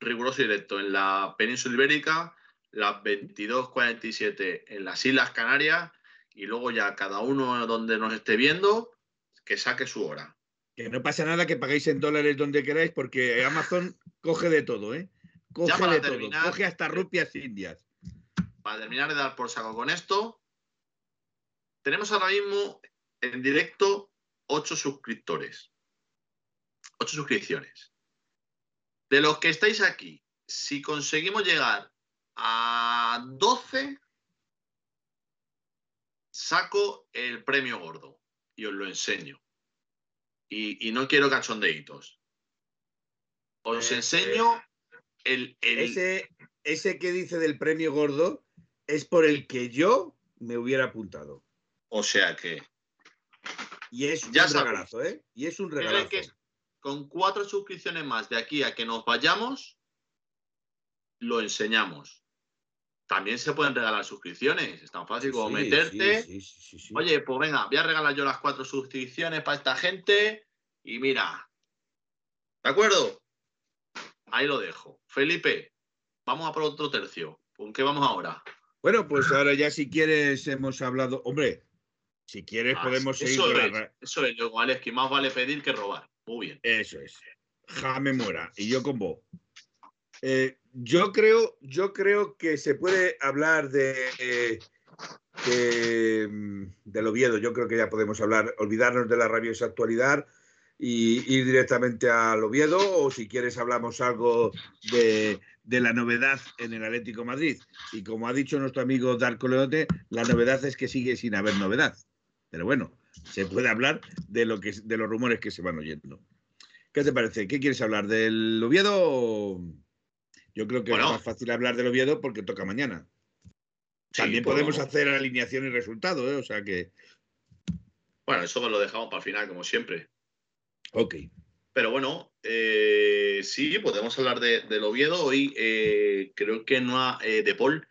riguroso directo en la península ibérica, las 22.47 en las Islas Canarias y luego ya cada uno donde nos esté viendo que saque su hora. Que no pasa nada que paguéis en dólares donde queráis porque Amazon coge de todo, ¿eh? Coge de todo, coge hasta rupias indias. Para terminar de dar por saco con esto, tenemos ahora mismo en directo 8 suscriptores ocho suscripciones. De los que estáis aquí, si conseguimos llegar a 12, saco el premio gordo y os lo enseño. Y, no quiero cachondeitos. Os eh, enseño eh, el, Ese, ese que dice del premio gordo es por el que yo me hubiera apuntado. O sea que. Y es un regalazo, ¿eh? Y es un regalazo con cuatro suscripciones más de aquí a que nos vayamos, lo enseñamos. También se pueden regalar suscripciones. Es tan fácil como meterte. Oye, pues venga, voy a regalar yo las cuatro suscripciones para esta gente. Y mira. ¿De acuerdo? Ahí lo dejo. Felipe, vamos a por otro tercio. ¿Con qué vamos ahora? Bueno, pues ahora ya si quieres hemos hablado. Hombre, si quieres ah, podemos seguir. Eso es, eso es, Alex, que más vale pedir que robar. Muy bien. Eso es. Jame muera. Y yo con vos. Eh, yo, creo, yo creo que se puede hablar de, eh, de, mm, del Oviedo. Yo creo que ya podemos hablar, olvidarnos de la rabiosa actualidad y ir directamente al Oviedo. O si quieres, hablamos algo de, de la novedad en el Atlético Madrid. Y como ha dicho nuestro amigo Darko Leote, la novedad es que sigue sin haber novedad. Pero bueno, se puede hablar de, lo que, de los rumores que se van oyendo. ¿Qué te parece? ¿Qué quieres hablar? ¿Del Oviedo? Yo creo que es más fácil hablar del Oviedo porque toca mañana. También podemos hacer alineación y resultado, ¿eh? O sea que. Bueno, eso lo dejamos para el final, como siempre. Ok. Pero bueno, eh, sí, podemos hablar de, del Oviedo. Hoy eh, creo que no ha. de Paul,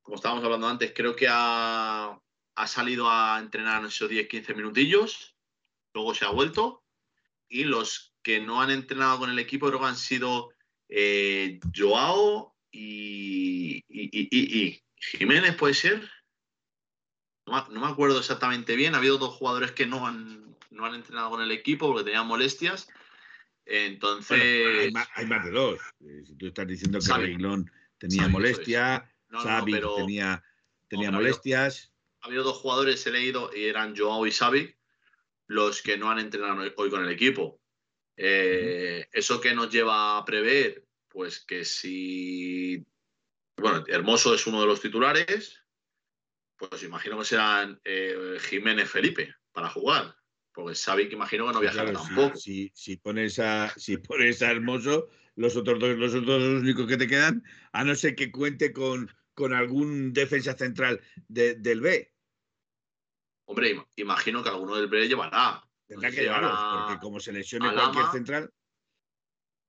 como estábamos hablando antes, creo que ha, ha salido a entrenar esos 10-15 minutillos, luego se ha vuelto, y los que no han entrenado con el equipo creo que han sido eh, Joao y, Jiménez, ¿puede ser? No, me acuerdo exactamente bien, ha habido dos jugadores que no han, no han entrenado con el equipo porque tenían molestias. Entonces. hay, más, de dos. Eh, si tú estás diciendo que Reglón tenía molestia, no, tenía tenía molestias. Ha habido dos jugadores, he leído, y eran Joao y Xavi, los que no han entrenado hoy- con el equipo. Eh, ¿Eso que nos lleva a prever? Pues que si. Bueno, Hermoso es uno de los titulares, pues imagino que serán eh, Jiménez Felipe para jugar. Porque Xavi, que imagino que no viajará Claro, tampoco. si, si pones a, si pones a Hermoso, los otros dos, los otros dos únicos que te quedan, a no ser que cuente con, con algún defensa central de- del B. Hombre, im- imagino que alguno del B llevará. Tendrá que llevarlos, porque como se lesione cualquier Lama, central,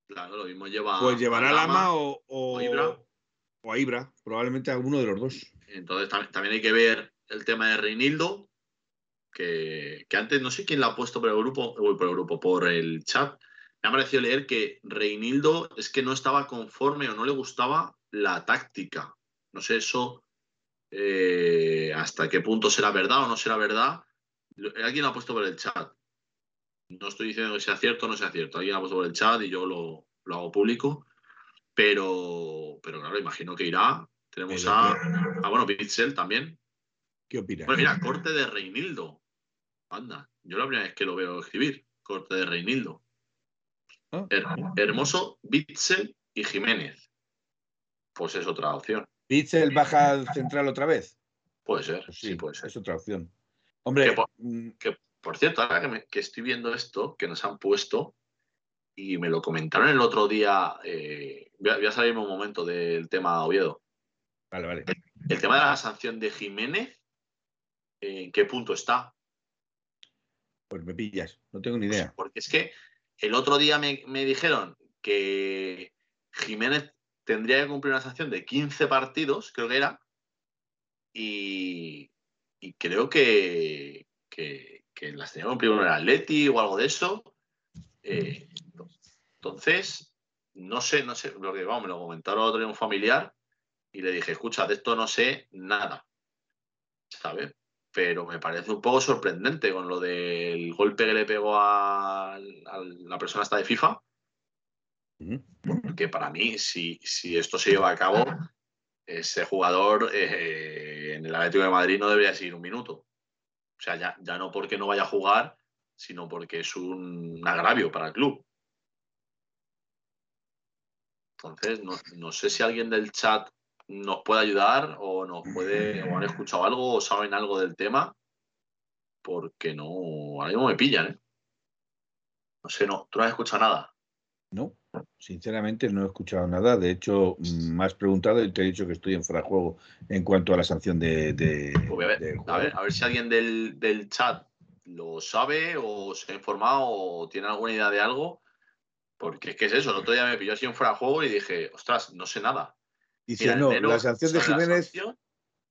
Claro, lo mismo lleva. pues llevará a Lama, Lama o, o, o Ibra. o a Ibra, probablemente alguno de los dos. Entonces tam- también hay que ver el tema de Reinildo, que, que antes no sé quién la ha puesto por el grupo, uy, por el grupo, por el chat. Me ha parecido leer que Reinildo es que no estaba conforme o no le gustaba la táctica. No sé eso eh, hasta qué punto será verdad o no será verdad. Alguien lo ha puesto por el chat. No estoy diciendo que sea cierto o no sea cierto. Alguien lo ha puesto por el chat y yo lo, lo hago público. Pero, pero claro, imagino que irá. Tenemos a, a, bueno, Bitzel también. ¿Qué opinas? Bueno, mira, corte de Reinildo. Anda, yo la primera vez que lo veo escribir. Corte de Reinildo. Ah. Her- Hermoso, Bitzel y Jiménez. Pues es otra opción. ¿Bitzel baja al central otra vez? Puede ser, Pues sí, puede ser. Es otra opción. Hombre, Que por- mm, Que, por cierto, ahora que, me- que estoy viendo esto, que nos han puesto, y me lo comentaron el otro día, eh, voy, a, voy a salirme un momento del tema Oviedo. vale, vale. El tema de la sanción de Jiménez, ¿en qué punto está? Pues me pillas, no tengo ni idea. Porque es que el otro día me, me dijeron que Jiménez tendría que cumplir una sanción de 15 partidos, creo que era, y, creo que, que, que las tenía que cumplir con el Atleti o algo de eso. Eh, entonces, no sé, no sé, porque vamos, me lo comentaron otro día un familiar y le dije, escucha, de esto no sé nada, ¿sabes? Pero me parece un poco sorprendente con lo del golpe que le pegó a, la persona esta de FIFA. Porque para mí, si, si esto se lleva a cabo, ese jugador eh, en el Atlético de Madrid no debería seguir un minuto. O sea, ya, ya no porque no vaya a jugar, sino porque es un agravio para el club. Entonces, no, no sé si alguien del chat nos puede ayudar o nos puede, o han escuchado algo o saben algo del tema, porque no, ahora mismo me pillan, ¿eh? No sé, no, tú no has escuchado nada. No, sinceramente no he escuchado nada. De hecho, me has preguntado y te he dicho que estoy en fuera de juego en cuanto a la sanción de, de- Pues a, ver, a, ver, a ver si alguien del, del chat lo sabe o se ha informado o tiene alguna idea de algo. Porque es que es eso, el otro día me pilló así en fuera de juego y dije, ostras, no sé nada. Dice, Mira, no, enero, la sanción de Jiménez, sanción,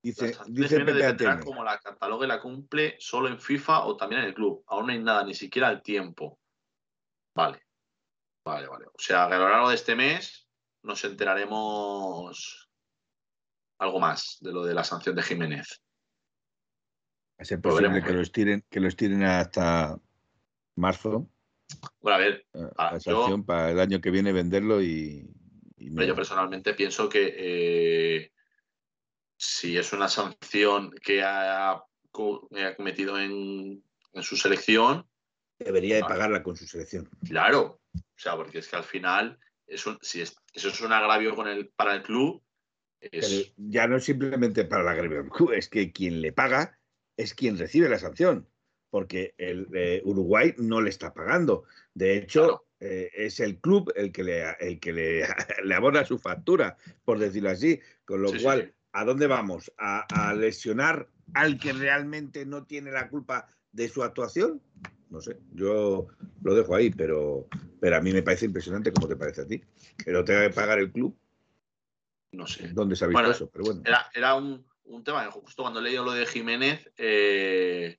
dice, dice Jiménez como la catalogue la cumple solo en FIFA o también en el club. Aún no hay nada, ni siquiera el tiempo. Vale. Vale, vale. O sea, que a lo largo de este mes nos enteraremos algo más de lo de la sanción de Jiménez. A ser Pues posible que lo estiren, que lo estiren hasta marzo, Bueno, a ver, eh, Ah, la yo- sanción para el año que viene venderlo y, yo personalmente pienso que eh, si es una sanción que ha, ha cometido en, en su selección, debería de Ah. pagarla con su selección. claro. O sea, porque es que al final, es un- si es- eso es un agravio con el, para el club, es, ya no es simplemente para la greve del club, es que quien le paga es quien recibe la sanción, porque el eh, Uruguay no le está pagando. De hecho, Claro. eh, es el club el que le, el que le, le abona su factura, por decirlo así. Con lo sí, cual, sí. ¿a dónde vamos? ¿A, a lesionar al que realmente no tiene la culpa de su actuación? No sé, yo lo dejo ahí, pero, pero a mí me parece impresionante como te parece a ti. Que lo tenga que pagar el club. no sé. ¿Dónde se ha visto Bueno, eso? Pero bueno. Era, era un, un tema que justo cuando he leído lo de Jiménez eh,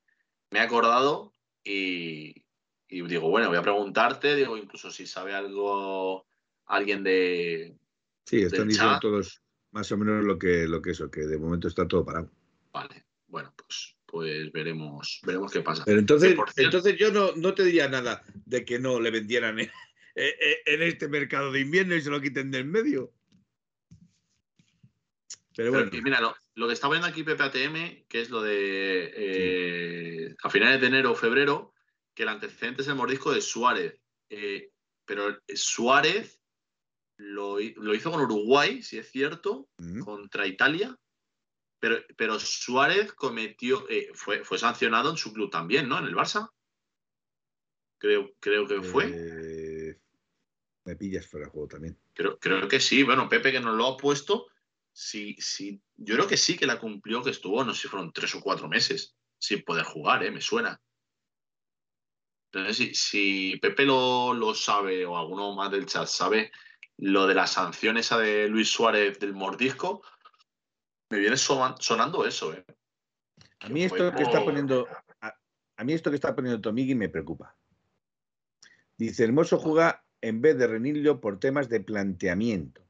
me he acordado y, y digo, bueno, voy a preguntarte, digo, incluso si sabe algo alguien de, Sí, están diciendo chat. todos más o menos lo que, lo que eso, que de momento está todo parado. Vale, bueno, pues, pues veremos, veremos qué pasa. Pero entonces, cierto- entonces yo no, no te diría nada de que no le vendieran en, en este mercado de invierno y se lo quiten del medio. Pero bueno, mira, lo, lo que está viendo aquí PPATM, que es lo de eh, a finales de enero o febrero, que el antecedente es el mordisco de Suárez. Eh, pero Suárez lo, hizo con Uruguay, si es cierto, contra Italia. Pero, pero Suárez cometió, eh, fue, fue sancionado en su club también, ¿no? En el Barça. Creo, creo que fue. me pillas fuera de juego también. Creo, creo que sí. Bueno, Pepe que nos lo ha puesto sí, sí, yo creo que sí que la cumplió, que estuvo, no sé si fueron tres o cuatro meses sin poder jugar, ¿eh? me suena. Entonces, si, Pepe lo, sabe o alguno más del chat sabe lo de la sanción esa de Luis Suárez del mordisco, me viene sonando eso. ¿eh? A mí esto que está poniendo, a, mí esto que está poniendo Tomigui me preocupa. Dice, Hermoso juega en vez de Renillo por temas de planteamiento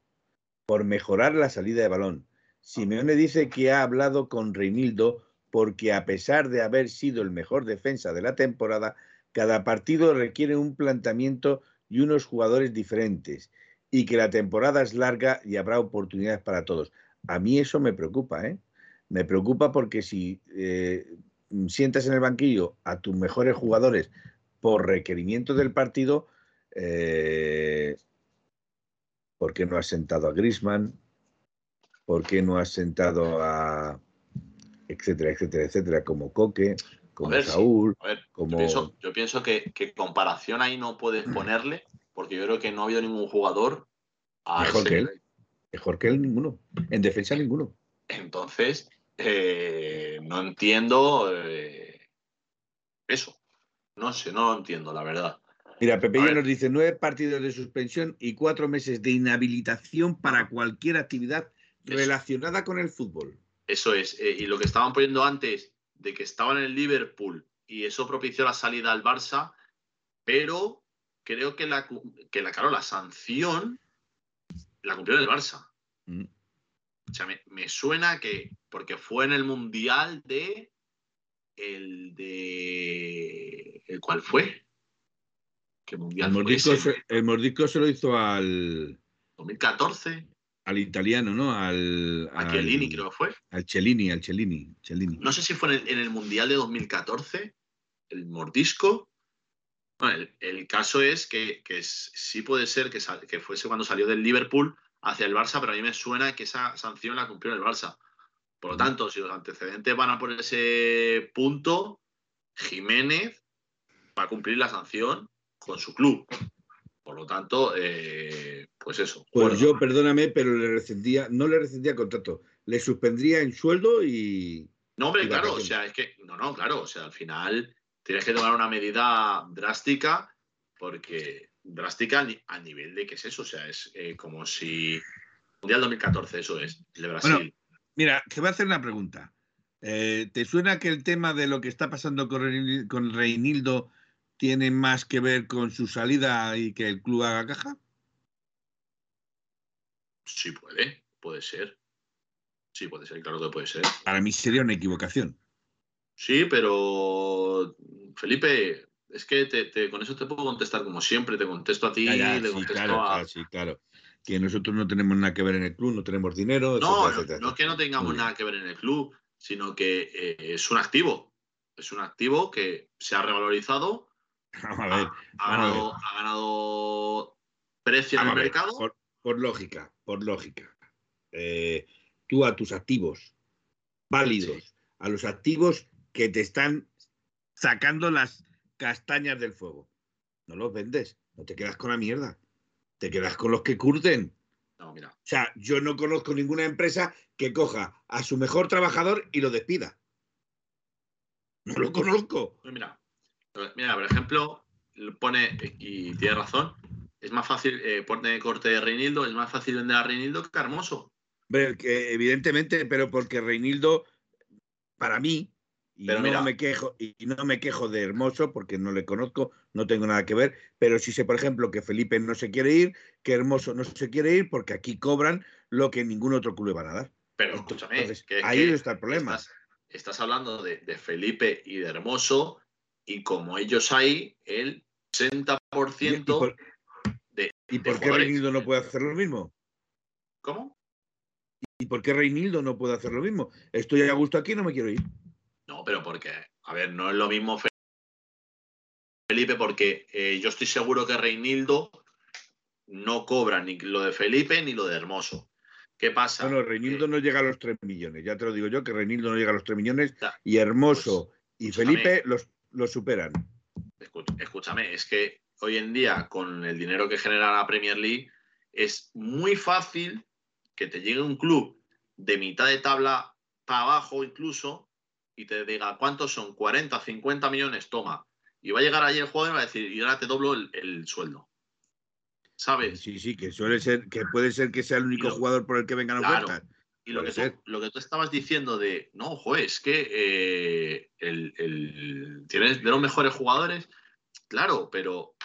por mejorar la salida de balón. Simeone dice que ha hablado con Reinildo porque a pesar de haber sido el mejor defensa de la temporada, cada partido requiere un planteamiento y unos jugadores diferentes y que la temporada es larga y habrá oportunidades para todos. A mí eso me preocupa, ¿eh? Me preocupa porque si eh, sientas en el banquillo a tus mejores jugadores por requerimiento del partido, eh, ¿Por qué no has sentado a Grisman? ¿Por qué no has sentado a etcétera, etcétera, etcétera, como Coque, como Saúl? como... Yo pienso, que, comparación ahí no puedes ponerle, porque yo creo que no ha habido ningún jugador mejor que él. Mejor que él ninguno. En defensa ninguno. Entonces, eh, no entiendo eh, eso. No sé, no lo entiendo, la verdad. Mira, Pepe ya nos dice nueve partidos de suspensión y cuatro meses de inhabilitación para cualquier actividad relacionada con el fútbol. Eso es. Eh, y lo que estaban poniendo antes de que estaban en el Liverpool y eso propició la salida al Barça, pero creo que la, que la, claro, la sanción la cumplió en el Barça. Mm. O sea, me, me, suena que, porque fue en el Mundial de. El de. ¿El cuál fue? el, mordisco se, lo hizo al. 2014. Al italiano, ¿no? Al. A Chiellini, creo que fue. Al Cellini, al Cellini, No sé si fue en el, Mundial de 2014, el mordisco. El, caso es que, sí puede ser que, que fuese cuando salió del Liverpool hacia el Barça, pero a mí me suena que esa sanción la cumplió en el Barça. Por lo tanto, si los antecedentes van a por ese punto, Jiménez va a cumplir la sanción con su club. Por lo tanto, eh, pues eso. Pues yo, perdóname, pero le rescindía, no le rescindía contrato, le suspendría en sueldo y. No, hombre, claro, o sea, es que, no, no, claro, o sea, al final tienes que tomar una medida drástica, porque drástica a nivel de qué es eso, o sea, es eh, como si. Mundial 2014, eso es, de Brasil. mira, te voy a hacer una pregunta. Eh, ¿Te suena que el tema de lo que está pasando con, con Reinildo tiene más que ver con su salida y que el club haga caja? Sí, puede, puede ser. Sí, puede ser, claro que puede ser. Para mí sería una equivocación. Sí, pero Felipe, es que te, con eso te puedo contestar como siempre, te contesto a ti, sí, claro, sí, claro. Que nosotros no tenemos nada que ver en el club, no tenemos dinero. No, no, que no tengamos nada que ver en el club, sino que eh, es un activo. Es un activo que se ha revalorizado a Ha, ganado, precio en el mercado. Por, lógica, por lógica. Eh, tú a tus activos válidos, a los activos que te están sacando las castañas del fuego, no los vendes, no te quedas con la mierda, te quedas con los que curten. No, mira. O sea, yo no conozco ninguna empresa que coja a su mejor trabajador y lo despida. No lo conozco. Pues mira, Mira, por ejemplo, pone, y tiene razón, es más fácil, eh, pone corte de Reinildo, es más fácil vender a Reinildo que a Hermoso. que evidentemente, pero porque Reinildo, para mí, y no me quejo, y no me quejo de Hermoso porque no le conozco, no tengo nada que ver, pero sí sé, por ejemplo, que Felipe no se quiere ir, que Hermoso no se quiere ir, porque aquí cobran lo que ningún otro club le van a dar. Pero escúchame, ahí está el problema. Estás, hablando de, de, Felipe y de Hermoso, y como ellos hay el 60% de. ¿Y por qué Reinido no puede hacer lo mismo? ¿Cómo? ¿Y por qué Reinildo no puede hacer lo mismo? Estoy a gusto aquí, no me quiero ir. No, pero porque, a ver, no es lo mismo Felipe, porque eh, yo estoy seguro que Reinildo no cobra ni lo de Felipe ni lo de Hermoso. ¿Qué pasa? Bueno, Reinildo no llega a los 3 millones. Ya te lo digo yo, que Reinildo no llega a los 3 millones y Hermoso pues, y Felipe los, los superan. Escúchame, es que hoy en día, con el dinero que genera la Premier League, es muy fácil que te llegue un club de mitad de tabla para abajo incluso y te diga cuántos son 40, 50 millones, toma. Y va a llegar allí el jugador y va a decir, y ahora te doblo el, sueldo. ¿Sabes? Sí, sí, que suele ser, que puede ser que sea el único jugador por el que vengan ofertas. Y lo que, tú, lo que, tú, estabas diciendo de, no, joder, es que eh, el, tienes de los mejores jugadores, claro, pero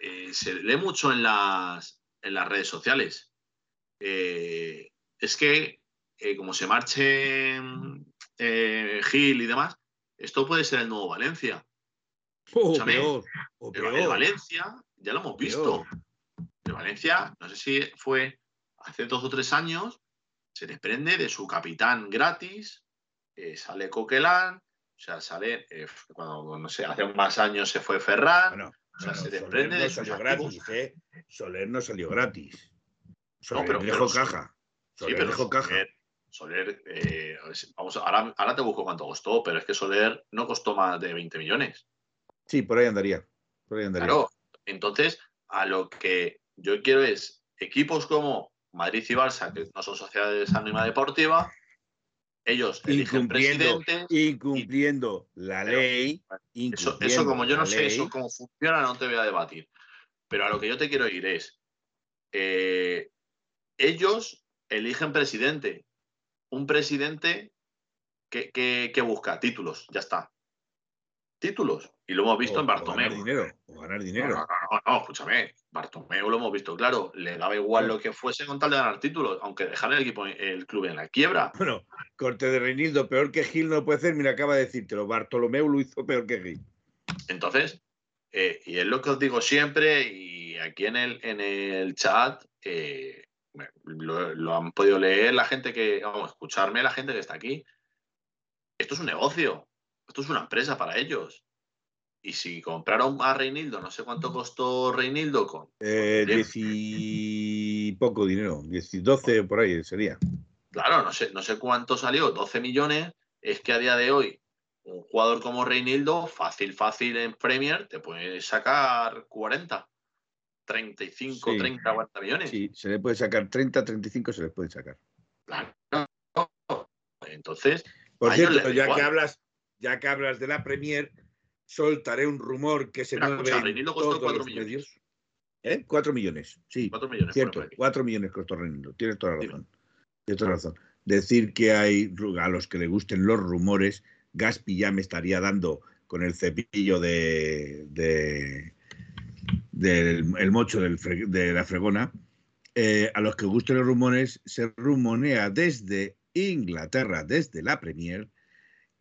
eh, se lee mucho en las, en las redes sociales. Eh, es que como se marche Gil y demás, esto puede ser el nuevo Valencia. O peor, o peor. El Valencia, ya lo hemos visto. El Valencia, no sé si fue hace dos o tres años, se desprende de su capitán gratis, eh, sale Coquelán, o sea, sale, eh, cuando, no sé, hace más años se fue Ferran, o sea, se desprende de salió gratis, ¿eh? Soler no salió gratis. Soler no, pero, dejó caja. Soler sí, pero dejó caja. Soler, eh, vamos, ahora, ahora te busco cuánto costó, pero es que Soler no costó más de 20 millones. Sí, por ahí andaría. Por ahí andaría. Claro, entonces, a lo que yo quiero es equipos como Madrid y Barça, que no son sociedades anónimas deportiva, ellos eligen presidente. Incumpliendo la ley. eso, como yo no sé eso cómo funciona, no te voy a debatir. Pero a lo que yo te quiero ir es, eh, ellos eligen presidente. Un presidente que, que, busca títulos, ya está. Títulos. Y lo hemos visto en Bartomeu. ganar dinero. O ganar dinero. No, no, no, escúchame. Bartomeu lo hemos visto claro. Le daba igual lo que fuese con tal de ganar títulos, aunque dejar el equipo, el club en la quiebra. Bueno, corte de Reinildo, peor que Gil no puede ser. Mira, acaba de decírtelo. Bartolomeu lo hizo peor que Gil. Entonces, eh, y es lo que os digo siempre, y aquí en el, en el chat, eh, lo, han podido leer la gente que, vamos, escucharme la gente que está aquí. Esto es un negocio, esto es una empresa para ellos. Y si compraron a Reinildo, no sé cuánto costó Reinildo con. Eh, diez y poco dinero, 10 12 por ahí sería. Claro, no sé, no sé cuánto salió, 12 millones. Es que a día de hoy, un jugador como Reinildo, fácil, fácil en Premier, te puede sacar 40, 35, 30, 40 millones. Sí, se le puede sacar 30, 35, se le puede sacar. Claro. Entonces. Por cierto, ya que hablas, ya que hablas de la Premier soltaré un rumor que se mueve en todos los millones. medios. ¿Eh? Cuatro millones, sí. Cuatro millones. Cierto, cuatro millones costó Reinildo. Tienes toda la razón. Tienes toda la razón. Decir que hay, a los que le gusten los rumores, Gaspi ya me estaría dando con el cepillo de, del el mocho de la fregona. Eh, a los que gusten los rumores, se rumonea desde Inglaterra, desde la Premier,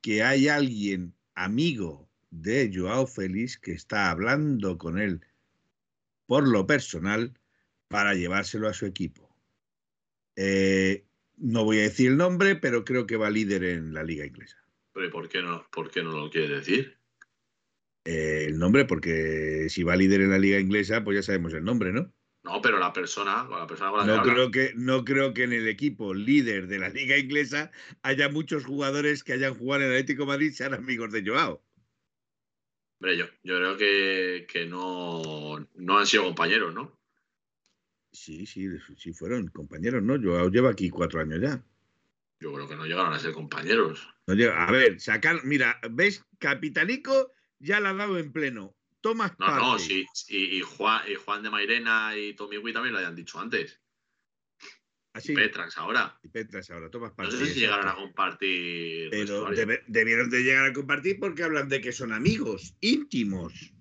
que hay alguien amigo de Joao Félix que está hablando con él por lo personal para llevárselo a su equipo. Eh, no voy a decir el nombre, pero creo que va líder en la liga inglesa. ¿Pero por qué no, por qué no lo quiere decir? Eh, el nombre, porque si va líder en la liga inglesa, pues ya sabemos el nombre, ¿no? No, pero la persona, la persona no creo que no creo que en el equipo líder de la liga inglesa haya muchos jugadores que hayan jugado en el Atlético Madrid sean amigos de Joao. Hombre, yo, yo creo que, no, no, han sido compañeros, ¿no? Sí, sí, sí fueron compañeros, ¿no? Yo llevo aquí cuatro años ya. Yo creo que no llegaron a ser compañeros. a ver, sacar, mira, ¿ves? Capitanico ya la ha dado en pleno. Tomás No, no, sí. Y, Juan, y Juan de Mairena y Tommy Wii también lo habían dicho antes. Y Petrax ahora. Y Petrax ahora, tomas parte. No sé si llegaron a compartir. Pero debieron de llegar a compartir porque hablan de que son amigos íntimos.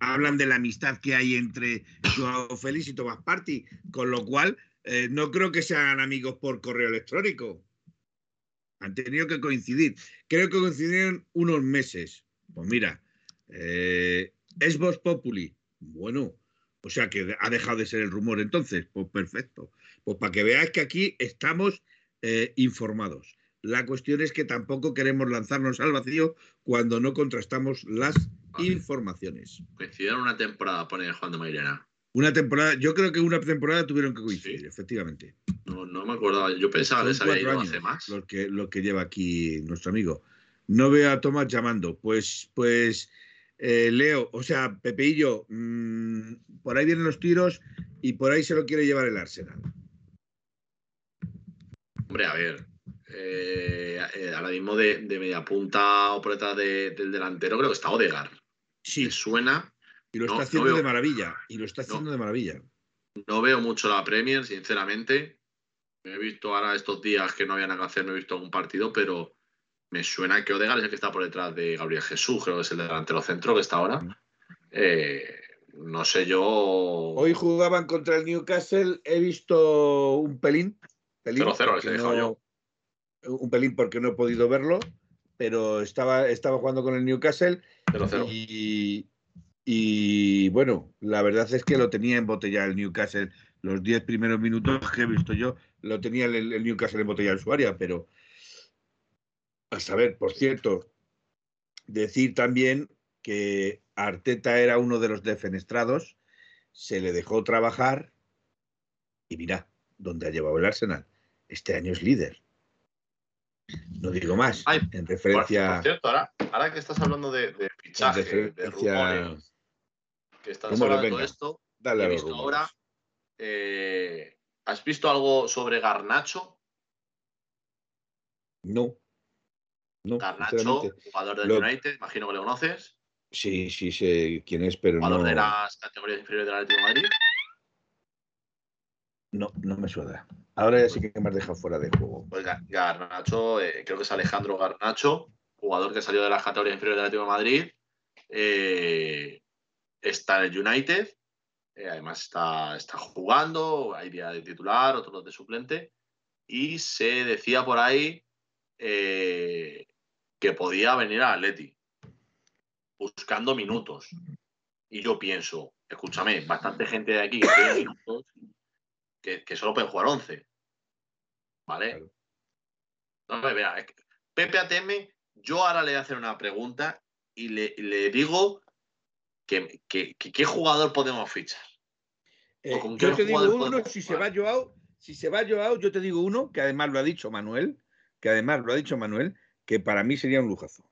Hablan de la amistad que hay entre Joao Félix y Tomás Party, con lo cual eh, no creo que sean amigos por correo electrónico. Han tenido que coincidir. Creo que coincidieron unos meses. Pues mira, eh, es Voz Populi. Bueno, o sea que ha dejado de ser el rumor entonces. Pues perfecto. Pues para que veáis que aquí estamos eh, informados. La cuestión es que tampoco queremos lanzarnos al vacío cuando no contrastamos las informaciones. Coincidieron una temporada, pone Juan de Mairena. Una temporada, yo creo que una temporada tuvieron que coincidir, efectivamente. No, no me acordaba, yo pensaba que se había ido hace más. Que, lo que lleva aquí nuestro amigo. No veo a Tomás llamando. Pues, pues, eh, Leo, o sea, Pepeillo, mmm, por ahí vienen los tiros y por ahí se lo quiere llevar el Arsenal. Hombre, a ver, eh, eh, ahora mismo de, de, media punta o por detrás de, del delantero creo que está Odegar. Sí. ¿Me suena? Y lo no, está haciendo no veo, de maravilla. Y lo está haciendo no, de maravilla. No veo mucho la Premier, sinceramente. Me he visto ahora estos días que no había nada que hacer, me he visto algún partido, pero me suena que Odegar es el que está por detrás de Gabriel Jesús, creo que es el delantero centro que está ahora. Eh, no sé yo. Hoy jugaban contra el Newcastle, he visto un pelín. 0-0, les he dejado yo. Un pelín porque no he podido verlo, pero estaba, estaba jugando con el Newcastle. 0-0. Y, y bueno, la verdad es que lo tenía embotellado el Newcastle. Los 10 primeros minutos que he visto yo, lo tenía el, el Newcastle embotellado en su área, pero a saber, por cierto, decir también que Arteta era uno de los defenestrados, se le dejó trabajar y mira dónde ha llevado el Arsenal. Este año es líder. No digo más. Ay, en referencia. Por, por cierto, ahora, ahora, que estás hablando de, de fichaje, de rumores, que estás hablando de todo esto, Dale he visto rumores. ahora. Eh, ¿Has visto algo sobre Garnacho? No. No, Garnacho, jugador del Lo- United, imagino que lo conoces. Sí, sí sé quién es, pero Jugador no, de las categorías inferiores del Atlético de Madrid. no, no me suena. Ahora ya sí que me has dejado fuera de juego. Pues Ga- Garnacho, eh, creo que es Alejandro Garnacho, jugador que salió de las categorías inferiores del Atlético de Madrid. eh, está en el United. eh, además está, está jugando, hay día de titular, otros de suplente. Y se decía por ahí eh, que podía venir a Atleti buscando minutos. Y yo pienso, escúchame, bastante gente de aquí que tiene minutos que, que solo pueden jugar 11. ¿Vale? Claro. No, me vea, es que Pepe ATM, yo ahora le voy a hacer una pregunta y le, le digo que, que- qué jugador podemos fichar. Eh, yo te digo uno, si se va Joao, si se va Joao, yo te digo uno, que además lo ha dicho Manuel, que además lo ha dicho Manuel, que para mí sería un lujazo.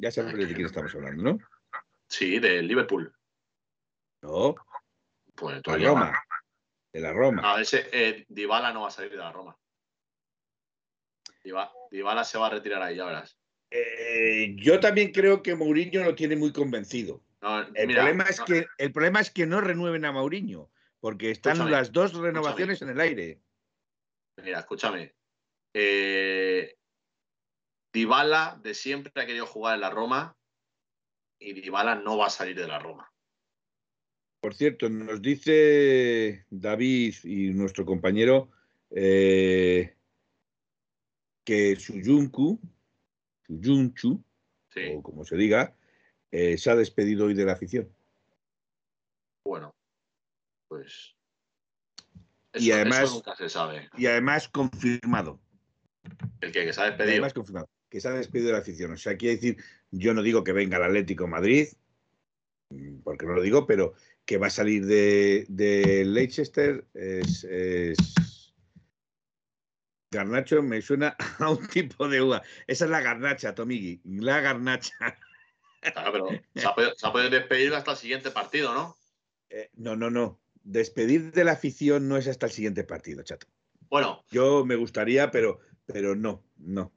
Ya sabes de quién estamos hablando, ¿no? Sí, del Liverpool. No, Pues la todavía Roma. De la Roma. No, ese eh, Dybala no va a salir de la Roma. Dybala, Dybala se va a retirar ahí, ya verás. Eh, yo también creo que Mourinho lo tiene muy convencido. No, El, mira, problema es no, que, el problema es que no renueven a Mourinho, porque están Escúchame, las dos renovaciones en el aire. Mira, escúchame. Eh, Dybala de siempre ha querido jugar en la Roma y Dybala no va a salir de la Roma. Por cierto, nos dice David y nuestro compañero eh, que Suyuncu, Suyunchu, Sí, o como se diga, eh, se ha despedido hoy de la afición. bueno, pues. Y además- eso nunca se sabe. Y además confirmado. El que, que se ha despedido. además confirmado. Que se ha despedido de la afición. O sea, quiere decir, yo no digo que venga el Atlético Madrid, mm, porque no lo digo, pero que va a salir de, de Leicester es, es- Garnacho me suena a un tipo de uva. Esa es la garnacha, Tomigui. La garnacha. Claro, pero se ha, podido, se ha podido despedir hasta el siguiente partido, ¿no? Eh, no, no, no. Despedir de la afición no es hasta el siguiente partido, chato. Bueno, Yo me gustaría, pero, pero no, no.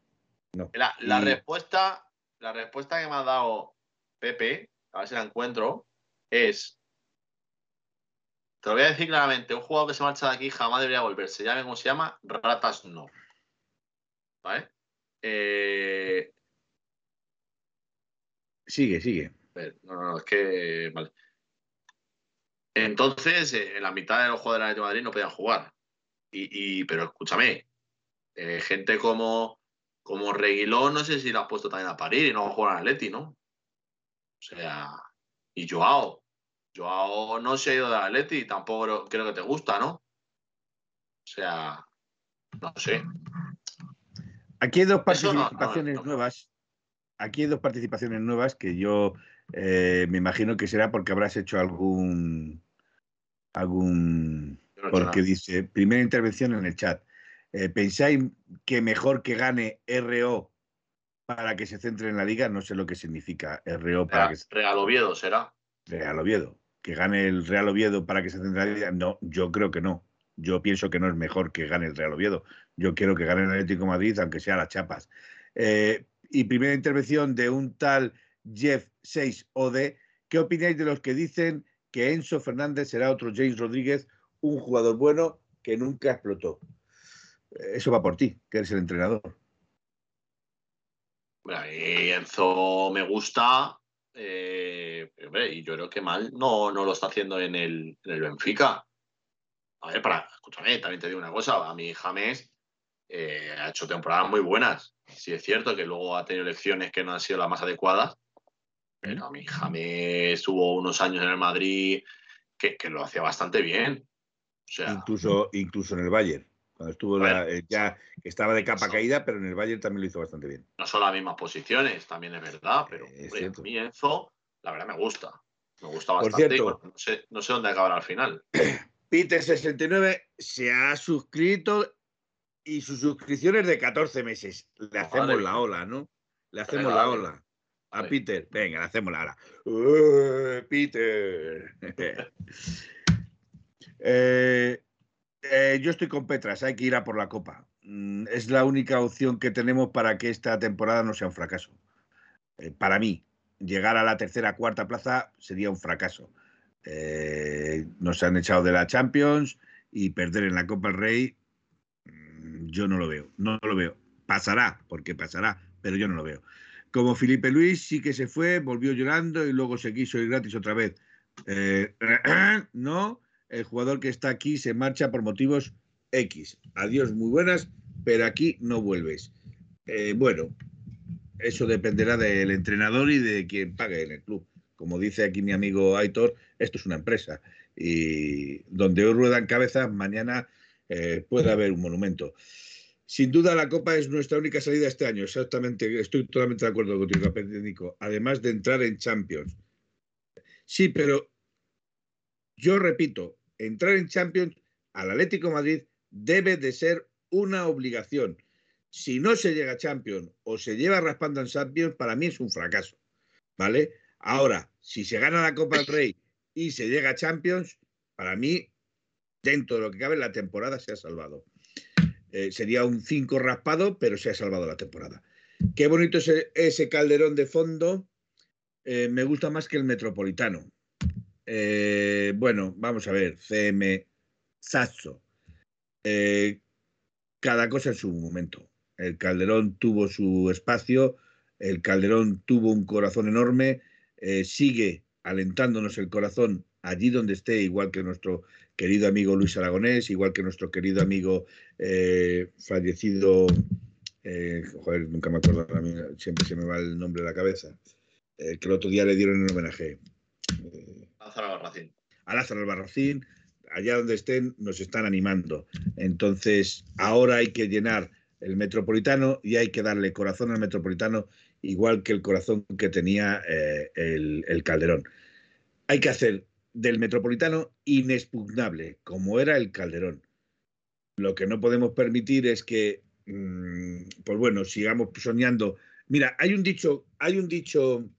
la, la Y- respuesta, la respuesta que me ha dado Pepe, a ver si la encuentro, es. Te lo voy a decir claramente, un jugador que se marcha de aquí jamás debería volver. Se llame como se llama, ratas no. ¿Vale? Eh, Sigue, sigue. no, no, no, es que. Vale. Entonces, eh, en la mitad de los jugadores del Atlético de Madrid no podían jugar. Y, y- pero escúchame, eh, gente como, como Reguilón, no sé si lo has puesto también a parir y no va a jugar al Atleti, ¿no? O sea, y Joao. Joao no se ha ido de Atleti y tampoco creo que te gusta, ¿no? O sea, no sé. Aquí hay dos participaciones nuevas. Aquí hay dos participaciones nuevas que yo eh, me imagino que será porque habrás hecho algún algún porque dice primera intervención en el chat. Eh, ¿Pensáis que mejor que gane RO para que se centre en la liga? No sé lo que significa RO para que Real Oviedo será. Real Oviedo. Que gane el Real Oviedo para que se centre en la liga. No, yo creo que no. Yo pienso que no es mejor que gane el Real Oviedo. Yo quiero que gane el Atlético Madrid, aunque sea las chapas. Eh, y primera intervención de un tal Jeff 6 OD. ¿Qué opináis de los que dicen que Enzo Fernández será otro James Rodríguez, un jugador bueno que nunca explotó? Eso va por ti, que eres el entrenador. Enzo me gusta, eh, y yo creo que mal no, no lo está haciendo en el, en el Benfica. A ver, para, escúchame, también te digo una cosa, a mi James eh, ha hecho temporadas muy buenas. Sí es cierto que luego ha tenido elecciones que no han sido las más adecuadas, pero a mi James tuvo unos años en el Madrid que, lo hacía bastante bien. incluso, incluso en el Bayern. Cuando estuvo eh, ya estaba de capa caída, pero en el Bayern también lo hizo bastante bien. No son las mismas posiciones, también es verdad, pero a mí Enzo, la verdad me gusta. Me gusta bastante. no, sé, no sé dónde acabará al final. Peter69 se ha suscrito y su suscripción es de 14 meses. Le hacemos la ola, ¿no? Le hacemos la ola. A Peter, venga, le hacemos la ola. Peter. Eh, eh, yo estoy con Petras, hay que ir a por la copa. Mm, es la única opción que tenemos para que esta temporada no sea un fracaso. Eh, para mí, llegar a la tercera, cuarta plaza sería un fracaso. Eh, nos han echado de la Champions y perder en la Copa del Rey, mm, yo no lo veo, no lo veo. Pasará, porque pasará, pero yo no lo veo. Como Felipe Luis sí que se fue, volvió llorando y luego se quiso ir gratis otra vez. No, el jugador que está aquí se marcha por motivos X. Adiós, muy buenas, pero aquí no vuelves. Eh, bueno, eso dependerá del entrenador y de quien pague en el club como dice aquí mi amigo Aitor, esto es una empresa y donde hoy ruedan cabezas, mañana eh, puede haber un monumento. Sin duda la Copa es nuestra única salida este año, exactamente, estoy totalmente de acuerdo contigo, Nico, además de entrar en Champions. Sí, pero yo repito, entrar en Champions al Atlético Madrid debe de ser una obligación. Si no se llega a Champions o se lleva raspando en Champions, para mí es un fracaso. ¿Vale? Ahora, si se gana la Copa del Rey y se llega a Champions, para mí, dentro de lo que cabe, la temporada se ha salvado. Eh, sería un 5 raspado, pero se ha salvado la temporada. Qué bonito ese, ese calderón de fondo. Eh, me gusta más que el metropolitano. Eh, bueno, vamos a ver. CM Sasso. cada cosa en su momento. El calderón tuvo su espacio. El calderón tuvo un corazón enorme eh, sigue alentándonos el corazón allí donde esté, igual que nuestro querido amigo Luis Aragonés, igual que nuestro querido amigo eh, fallecido, eh, joder, nunca me acuerdo, siempre se me va el nombre de la cabeza, que el otro día le dieron el homenaje. A Lázaro Albarracín. A Lázaro Albarracín, allá donde estén, nos están animando. Entonces, ahora hay que llenar el metropolitano y hay que darle corazón al metropolitano igual que el corazón que tenía eh, el, Calderón. Hay que hacer del metropolitano inexpugnable, como era el Calderón. Lo que no podemos permitir es que, mm, pues bueno, sigamos soñando. Mira, hay un dicho, hay un dicho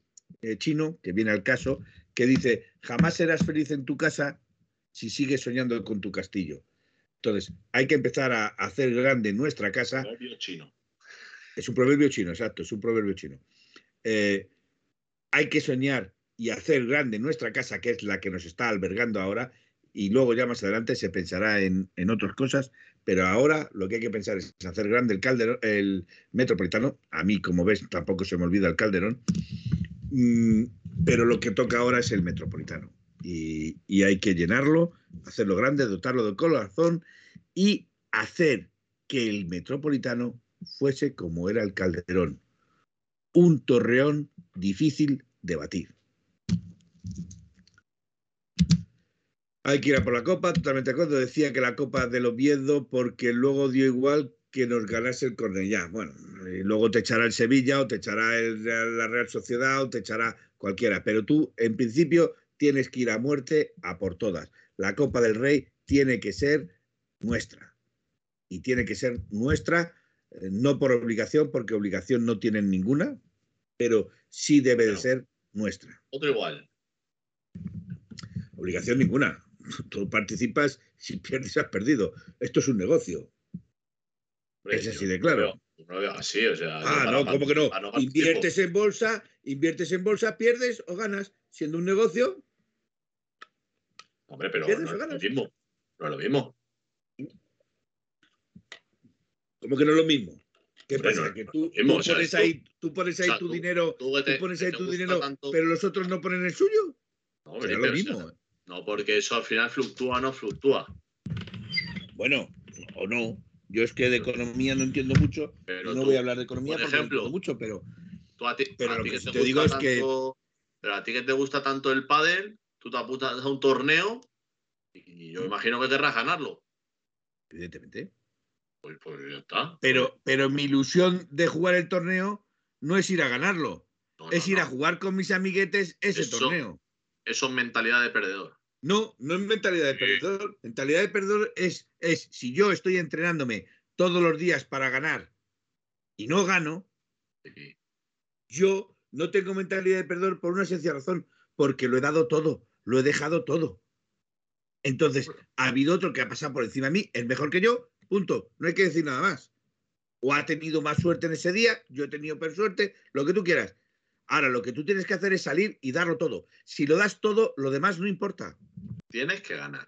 eh, chino que viene al caso que dice: jamás serás feliz en tu casa si sigues soñando con tu castillo. Entonces, hay que empezar a hacer grande nuestra casa. chino. Es un proverbio chino, exacto, es un proverbio chino. Eh, hay que soñar y hacer grande nuestra casa, que es la que nos está albergando ahora, y luego ya más adelante se pensará en, otras cosas, pero ahora lo que hay que pensar es hacer grande el calderón, el metropolitano. A mí, como ves, tampoco se me olvida el calderón, mm, pero lo que toca ahora es el metropolitano. Y, hay que llenarlo, hacerlo grande, dotarlo de corazón y hacer que el metropolitano fuese como era el Calderón, un torreón difícil de batir. Hay que ir a por la copa, totalmente de acuerdo. Decía que la copa del Oviedo porque luego dio igual que nos ganase el Cornellá. Bueno, y luego te echará el Sevilla o te echará la Real Sociedad o te echará cualquiera. Pero tú, en principio, tienes que ir a muerte a por todas. La Copa del Rey tiene que ser nuestra. Y tiene que ser nuestra, eh, no por obligación, porque obligación no tienen ninguna, pero sí debe de ser nuestra. Otro igual. Obligación ninguna. Tú participas, si pierdes has perdido. Esto es un negocio. Es así de claro. No lo veo, no lo veo así, o sea. Ah, no, ¿cómo que no? Inviertes tiempo. en bolsa, inviertes en bolsa, pierdes o ganas. Siendo un negocio, Hombre, pero no es lo mismo. No es lo mismo. como que no es lo mismo. ¿Qué Hombre, pasa? no, que tú, es lo mismo, tú o sea, pones tú- ahí, tú pones ahí o sea, tu dinero, Tú, te- pones ahí tu dinero, tanto- pero los otros no ponen el suyo. No, lo o sea, mismo. no, porque eso al final fluctúa o no fluctúa. Bueno, o no. Yo es que de economía no entiendo mucho. Pero no tú, voy a hablar de economía por porque ejemplo, no entiendo mucho, pero tú a ti, Pero a lo que te, digo es tanto, que- Pero a ti que te gusta tanto el pádel, tú te apuntas a un torneo y yo imagino que querrás ganarlo. evidentemente. Pues, pues ya está. Pero, pero mi ilusión de jugar el torneo no es ir a ganarlo, No, no, es ir no. a jugar con mis amiguetes ese Eso- torneo. Eso es mentalidad de perdedor. No, no es mentalidad de perdedor. Mentalidad de perdedor es, es si yo estoy entrenándome todos los días para ganar y no gano, yo no tengo mentalidad de perdedor por una sencilla razón, porque lo he dado todo, lo he dejado todo. Entonces, ha habido otro que ha pasado por encima de mí, es mejor que yo, punto. No hay que decir nada más. O ha tenido más suerte en ese día, yo he tenido peor suerte, lo que tú quieras. Ahora, lo que tú tienes que hacer es salir y darlo todo. Si lo das todo, lo demás no importa. Tienes que ganar.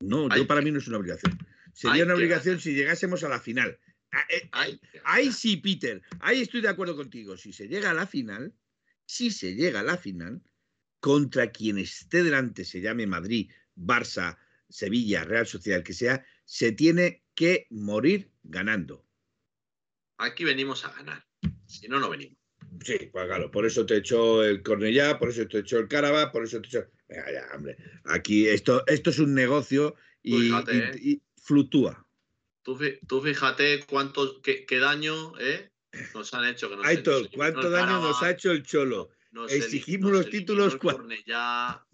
No, yo para mí no es una obligación. Sería una obligación ganar. si llegásemos a la final. Ah, eh, que Ahí sí, Peter. Ahí estoy de acuerdo contigo. Si se llega a la final, si se llega a la final, contra quien esté delante, se llame Madrid, Barça, Sevilla, Real Sociedad, el que sea, se tiene que morir ganando. Aquí venimos a ganar. Si no, no venimos. Sí, pues claro, por eso te echó el Cornellá, por eso te echó el Caraba, por eso te echó. Venga, ya, hombre. Aquí esto, esto es un negocio y, Pues fíjate, y- ¿eh? y fluctúa. Tú, tú fíjate cuánto, qué, qué daño ¿eh? nos han hecho. Que nos, Aitor, nos ¿cuánto daño nos ha hecho el Cholo? nos exigimos los títulos el Cornellá.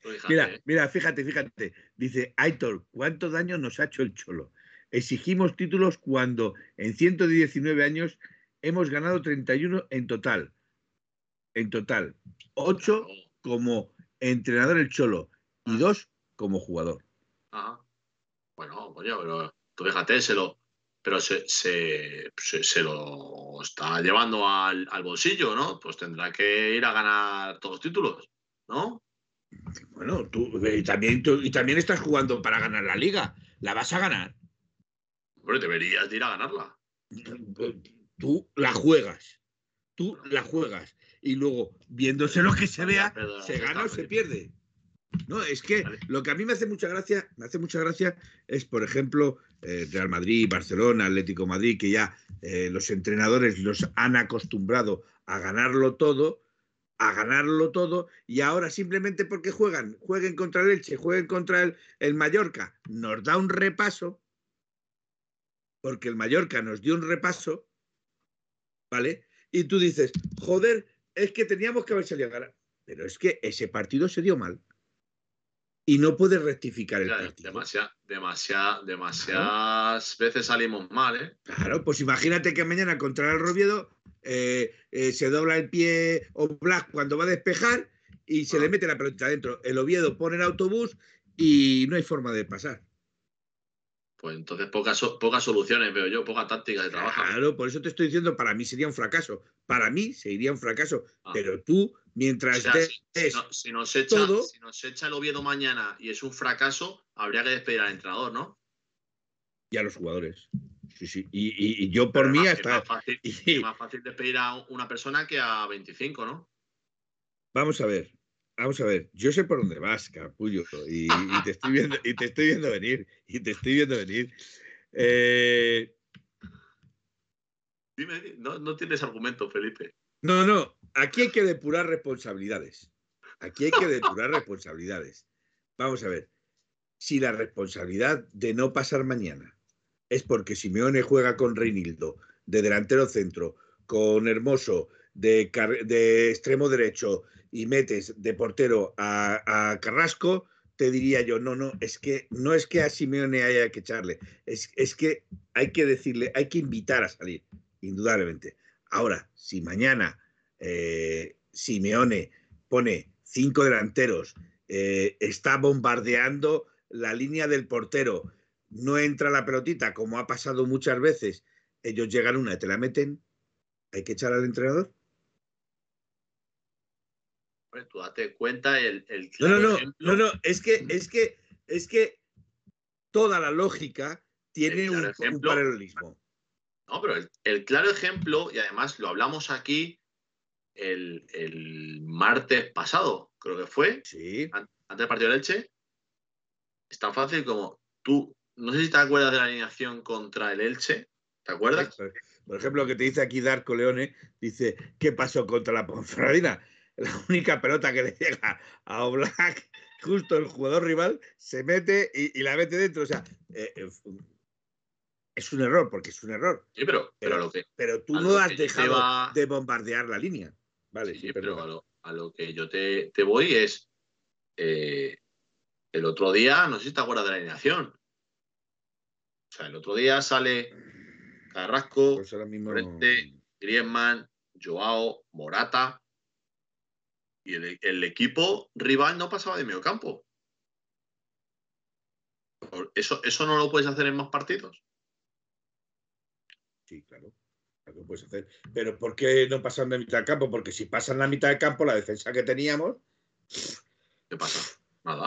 Fíjate, Mira, ¿eh? mira, fíjate, fíjate. Dice Aitor, ¿cuánto daño nos ha hecho el Cholo? Exigimos títulos cuando en 119 años hemos ganado 31 en total. En total. 8 Claro. como entrenador el Cholo y Ah. 2 como jugador. Ajá. Bueno, coño, pero tú fíjate, se lo, pero se, se, se- se lo está llevando al, al bolsillo, ¿no? Pues tendrá que ir a ganar todos los títulos, ¿no? Bueno, tú y también, tú- y también estás jugando para ganar la liga. La vas a ganar. Hombre, deberías de ir a ganarla. Tú la juegas. Tú la juegas. Y luego, viéndose lo que se vea, se gana o se pierde. No, es que lo que a mí me hace mucha gracia, me hace mucha gracia es, por ejemplo, eh, Real Madrid, Barcelona, Atlético Madrid, que ya eh, los entrenadores los han acostumbrado a ganarlo todo, a ganarlo todo, y ahora simplemente porque juegan, jueguen contra el Elche, jueguen contra el, el Mallorca, nos da un repaso, porque el Mallorca nos dio un repaso, ¿vale? Y tú dices, joder, es que teníamos que haber salido a ganar. Pero es que ese partido se dio mal. Y no puedes rectificar el partido. demasiada, demasiada, demasiadas veces salimos mal, ¿eh? Claro, pues imagínate que mañana contra el Roviedo eh, eh, se dobla el pie o Black cuando va a despejar y se Ah. le mete la pelota dentro. El Oviedo pone el autobús y no hay forma de pasar. Pues entonces pocas, pocas soluciones veo yo, poca táctica de trabajo. Claro, por eso te estoy diciendo, para mí sería un fracaso. Para mí sería un fracaso. Ah. Pero tú, mientras O sea, des si, si no- si nos echa, todo- si nos echa el Oviedo mañana y es un fracaso, habría que despedir al entrenador, ¿no? y a los jugadores. Sí, sí. Y, y- y yo por Pero mí hasta... Es más, fácil, y- es más fácil despedir a una persona que a 25, ¿no? Vamos a ver, vamos a ver. Yo sé por dónde vas, capullo, y, y te estoy viendo, y te estoy viendo venir, y te estoy viendo venir. Eh, Dime, di- no, no tienes argumento, Felipe. no, no, aquí hay que depurar responsabilidades. aquí hay que depurar responsabilidades. Vamos a ver, si la responsabilidad de no pasar mañana es porque Simeone juega con Reinildo de delantero centro, con Hermoso de, de extremo derecho y metes de portero a, Carrasco, te diría yo, no, no, es que no es que a Simeone haya que echarle, es, es que hay que decirle, hay que invitar a salir, indudablemente. Ahora, si mañana eh, Simeone pone cinco delanteros, eh, está bombardeando la línea del portero, no entra la pelotita, como ha pasado muchas veces, ellos llegan una y te la meten, hay que echar al entrenador. Tú date cuenta el, no, no, no, no, no, es que, es que, es que toda la lógica tiene un, paralelismo. No, pero el, claro ejemplo, y además lo hablamos aquí el, martes pasado, creo que fue, sí. antes del partido del Elche, es tan fácil como tú, no sé si te acuerdas de la alineación contra el Elche, ¿te acuerdas? Por ejemplo, lo que te dice aquí Darko Leone, dice, ¿qué pasó contra la Ponferradina? La única pelota que le llega a Oblak, justo el jugador rival, se mete y, la mete dentro. O sea, eh, eh, es un error, porque es un error. Sí, pero, pero, lo que, pero tú no has dejado de bombardear la línea. Vale, sí, pero a lo, que yo te, voy es. Eh, el otro día, no sé si te acuerdas de la alineación. O sea, el otro día sale Carrasco, pues Griezmann, Joao, Morata. Y el, equipo rival no pasaba de medio campo. ¿Eso, ¿Eso no lo puedes hacer en más partidos? Sí, claro. Lo puedes hacer. Pero ¿por qué no pasan de mitad de campo? Porque si pasan la mitad de campo, la defensa que teníamos. ¿Qué pasa? Nada.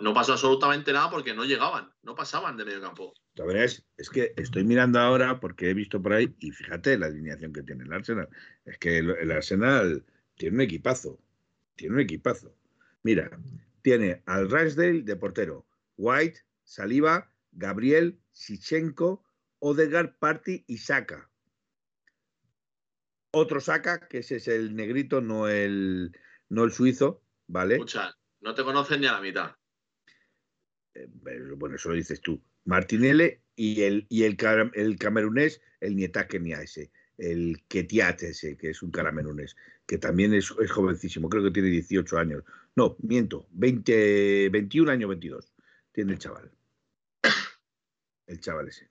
No, pasó absolutamente nada porque no llegaban, no pasaban de medio campo. Es, es que estoy mirando ahora porque he visto por ahí y fíjate la alineación que tiene el Arsenal. Es que el, Arsenal tiene un equipazo, tiene un equipazo. Mira, tiene al Ramsdale de portero, White, Saliba, Gabriel, Sichenko, Odegaard, Party y Saka. Otro Saka, que ese es el negrito, no el, no el suizo, ¿vale? Escucha, no te conocen ni a la mitad. Eh, bueno, eso lo dices tú. Martinelli y el, y el, el camerunés, el Nietaque ese, el Ketiat ese, que es un camerunés, que también es, jovencísimo, creo que tiene 18 años. No, miento, 20, 21 años, 22, tiene el chaval. El chaval ese.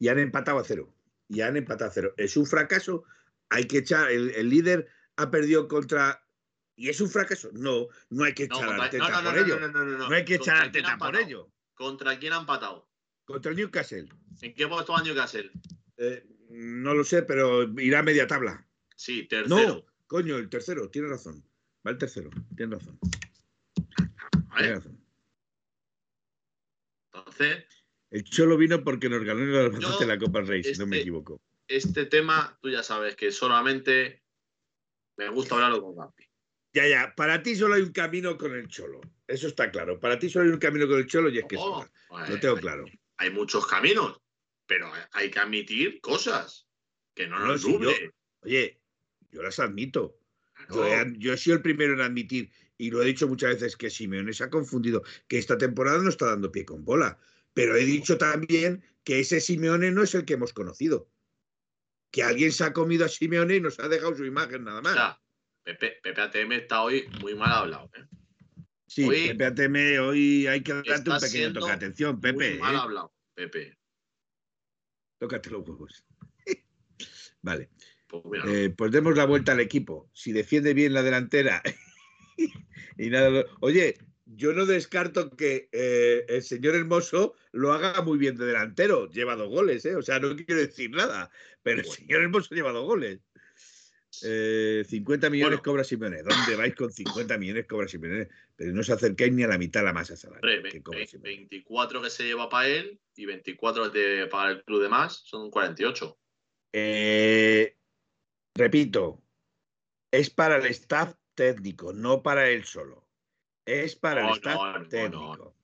Y han empatado a cero. Y han empatado a cero. Es un fracaso. Hay que echar. El, líder ha perdido contra ¿Y es un fracaso? No, no hay que echar a Arteta por ello. No, hay que echar a Arteta por ello. ¿Contra quién ha empatado? Contra el Newcastle. ¿En qué puesto va Newcastle? Eh, no lo sé, pero irá a media tabla. Sí, tercero. No, coño, el tercero, tiene razón. Va el tercero, tiene razón. Tiene razón. Entonces. El Cholo vino porque nos ganó en la Copa Rey, si no me este equivoco. Este tema, tú ya sabes que solamente me gusta hablarlo con Gampi. Ya, ya, para ti solo hay un camino con el Cholo. Eso está claro. Para ti solo hay un camino con el Cholo y es que oh, Lo tengo claro. Hay muchos caminos, pero hay que admitir cosas que no nos no, Oye, yo las admito. Yo, he, sido el primero en admitir, y lo he dicho muchas veces, que Simeone se ha confundido, que esta temporada no está dando pie con bola. Pero he dicho también que ese Simeone no es el que hemos conocido. Que alguien se ha comido a Simeone y nos ha dejado su imagen nada más. Pepe, ATM está hoy muy mal hablado. ¿eh? Sí, Pepe ATM hoy hay que darte un pequeño toque de atención, Pepe. Muy mal ¿eh? hablado, Pepe. Tócate los huevos. vale. Pues, eh, pues, demos la vuelta al equipo. Si defiende bien la delantera y nada. Oye, yo no descarto que eh, el señor Hermoso lo haga muy bien de delantero. Lleva dos goles, ¿eh? O sea, no quiero decir nada, pero el señor Hermoso lleva dos goles. 50 eh, millones cobra Simeone. ¿Dónde vais con 50 millones cobra Simeone? Pero no se acercáis ni a la mitad de la masa salarial. 24 que se lleva para él y 24 que para el club de más son 48. Eh, repito, es para el staff técnico, no para él solo. Es para el staff técnico.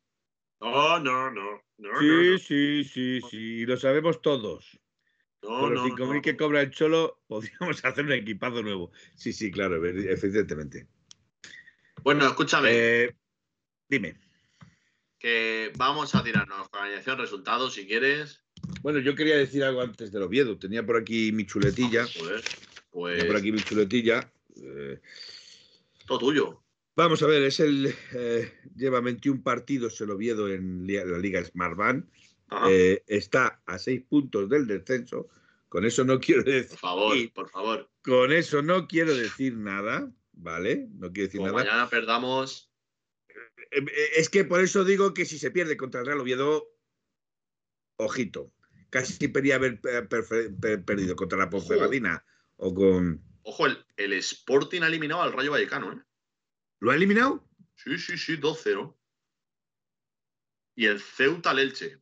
No, no, no. sí, sí, sí, sí, lo sabemos todos. No, Por los 5.000 que cobra el Cholo, podríamos hacer un equipado nuevo. Sí, sí, claro, evidentemente. Bueno, escúchame. Eh, dime. Que vamos a tirarnos organización, resultados, si quieres. Bueno, yo quería decir algo antes del Oviedo. Tenía por aquí mi chuletilla. pues. Tenía por aquí mi chuletilla. Eh, Todo tuyo. Vamos a ver, es el. Eh, lleva 21 partidos el Oviedo en la Liga Smartbank. Eh, está a 6 puntos del descenso. Con eso no quiero decir. Por favor, por favor. Con eso no quiero decir nada, ¿vale? No quiero decir Como nada. mañana perdamos. Es que por eso digo que si se pierde contra el Real Oviedo, ojito casi podría haber perdido contra la Ponferradina o con. Ojo, el, el, Sporting ha eliminado al Rayo Vallecano, ¿eh? ¿Lo ha eliminado? Sí, sí, sí, 2-0. Y el Ceuta al Elche.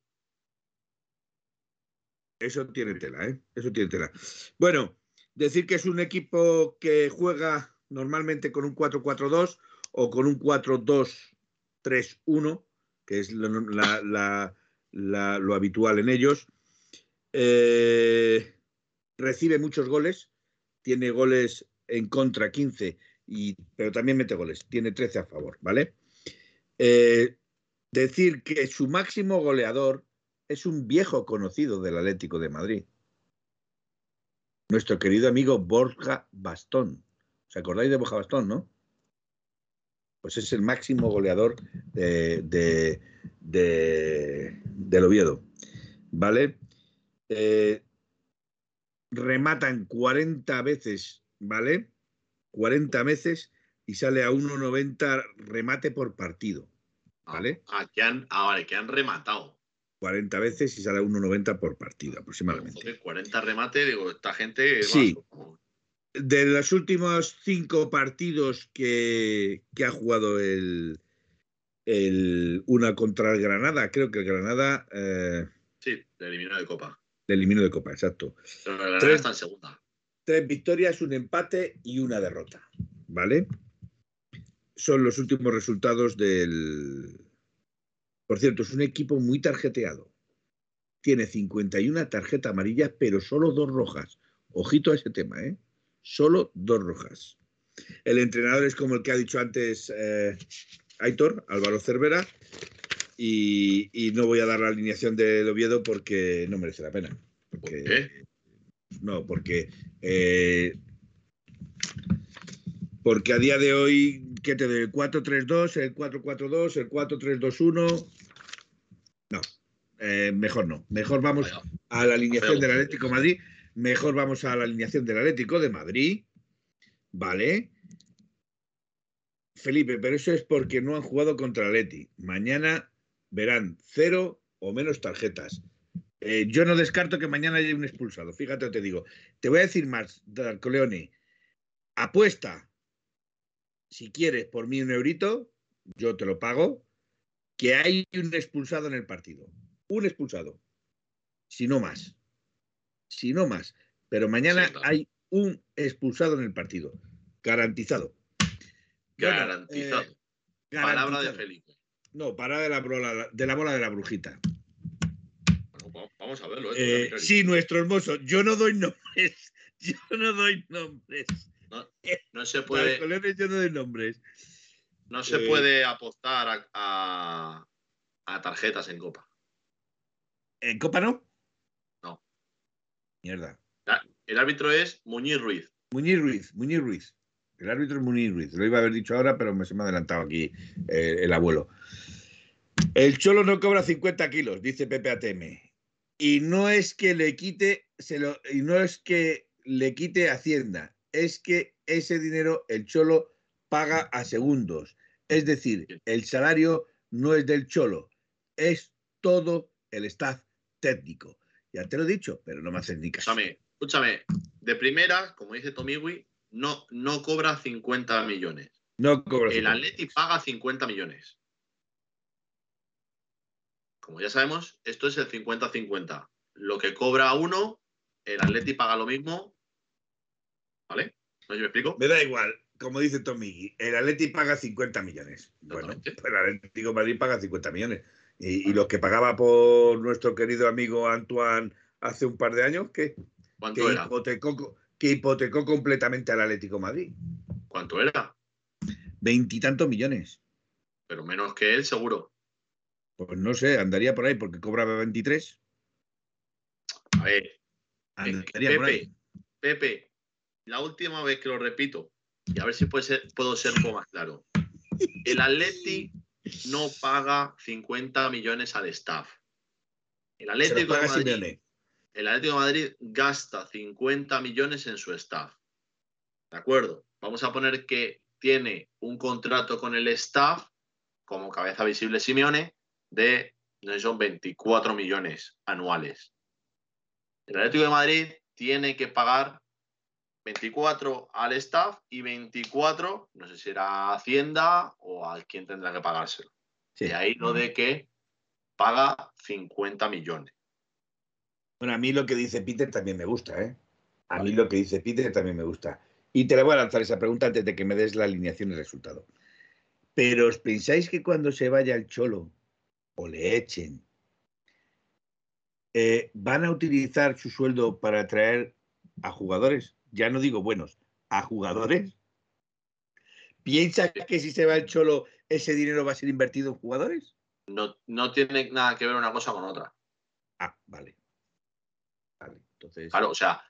Eso tiene tela, ¿eh? Eso tiene tela. Bueno, decir que es un equipo que juega normalmente con un 4-4-2 o con un 4-2-3-1, que es la, la, la, lo habitual en ellos. Eh, recibe muchos goles, tiene goles en contra 15, y, pero también mete goles, tiene 13 a favor, ¿vale? Eh, decir que su máximo goleador es un viejo conocido del Atlético de Madrid, nuestro querido amigo Borja Bastón. ¿Os acordáis de Borja Bastón, no? Pues es el máximo goleador de, de, de, del Oviedo, ¿vale? eh, rematan 40 veces, ¿vale? 40 veces y sale a 1,90 remate por partido, ¿vale? Ah, que han, ah, vale, que han rematado. 40 veces y sale a 1,90 por partido aproximadamente. Joder, 40 remate, digo, esta gente... Sí. De los últimos cinco partidos que, que ha jugado el, el, una contra el Granada, creo que el Granada... Eh, sí, le eliminó de Copa. Le eliminó de Copa, exacto. tres, está en segunda. Tres victorias, un empate y una derrota. ¿Vale? Son los últimos resultados del. Por cierto, es un equipo muy tarjeteado. Tiene 51 tarjetas amarillas, pero solo dos rojas. Ojito a ese tema, ¿eh? Solo dos rojas. El entrenador es como el que ha dicho antes eh, Aitor, Álvaro Cervera, y, no voy a dar la alineación del Oviedo porque no merece la pena. Porque, ¿Por qué? No, porque. Eh, porque a día de hoy, ¿qué te doy? ¿El 4-3-2, el 4-4-2, el 4-3-2-1? No, eh, mejor no. Mejor vamos a la alineación del Atlético de Madrid. Mejor vamos a la alineación del Atlético de Madrid. ¿Vale? Felipe, pero eso es porque no han jugado contra el Atleti. Mañana verán cero o menos tarjetas. Eh, yo no descarto que mañana haya un expulsado. Fíjate, te digo. Te voy a decir más, Darcoleone. Apuesta, si quieres, por mí un eurito, yo te lo pago, que hay un expulsado en el partido. Un expulsado. Si no más. Si no más. Pero mañana hay un expulsado en el partido. Garantizado. Garantizado. Eh, Palabra de Felipe. No, para de la, bola, de la bola de la brujita. Bueno, vamos a verlo. Eh, sí, nuestro hermoso. Yo no doy nombres. Yo no doy nombres. No, se puede. yo no doy nombres. No se eh, puede apostar a, a, tarjetas en Copa. ¿En Copa no? No. Mierda. El árbitro es Muñiz Ruiz. Muñiz Ruiz, Muñiz Ruiz. El árbitro es Muñiz Ruiz. Lo iba a haber dicho ahora, pero me, se me ha adelantado aquí eh, el abuelo. El Cholo no cobra 50 kilos, dice Pepe ATM. Y no es que le quite, se lo, y no es que le quite Hacienda, es que ese dinero el Cholo paga a segundos. Es decir, el salario no es del Cholo, es todo el staff técnico. Ya te lo he dicho, pero no me haces ni caso. Escúchame, escúchame, de primera, como dice Tomigui, no, no cobra 50 millones. No cobra. El Atleti paga 50 millones. Como ya sabemos, esto es el 50-50. Lo que cobra uno, el Atleti paga lo mismo. ¿Vale? ¿No me explico? Me da igual, como dice Tommy, el Atleti paga 50 millones. Bueno, pues el Atlético Madrid paga 50 millones. Y, y, los que pagaba por nuestro querido amigo Antoine hace un par de años que, que, ¿Cuánto era? hipotecó, que hipotecó completamente al Atlético de Madrid. ¿Cuánto era? Veintitantos millones. Pero menos que él, seguro. Pues no sé, andaría por ahí porque cobraba 23. A ver, que Andaría por ahí. Pepe, Pepe, la última vez que lo repito, y a ver si puede ser- puedo ser un poco más claro. El Atleti no paga 50 millones al staff. El Atlético, de Madrid, el Atlético de Madrid gasta 50 millones en su staff. ¿De acuerdo? Vamos a poner que tiene un contrato con el staff, como cabeza visible Simeone, de no sé, son 24 millones anuales. El Atlético de Madrid tiene que pagar 24 al staff y 24, no sé si era Hacienda o a quién tendrá que pagárselo. Sí. De ahí lo de que paga 50 millones. Bueno, a mí lo que dice Peter también me gusta, ¿eh? A mí lo que dice Peter también me gusta. Y te le voy a lanzar esa pregunta antes de que me des la alineación y el resultado. Pero ¿os pensáis que cuando se vaya el Cholo o le echen, eh, van a utilizar su sueldo para atraer a jugadores? Ya no digo buenos, a jugadores. ¿Piensa que si se va el Cholo, ese dinero va a ser invertido en jugadores? No, no tiene nada que ver una cosa con otra. Ah, vale. Vale, entonces. Claro, o sea,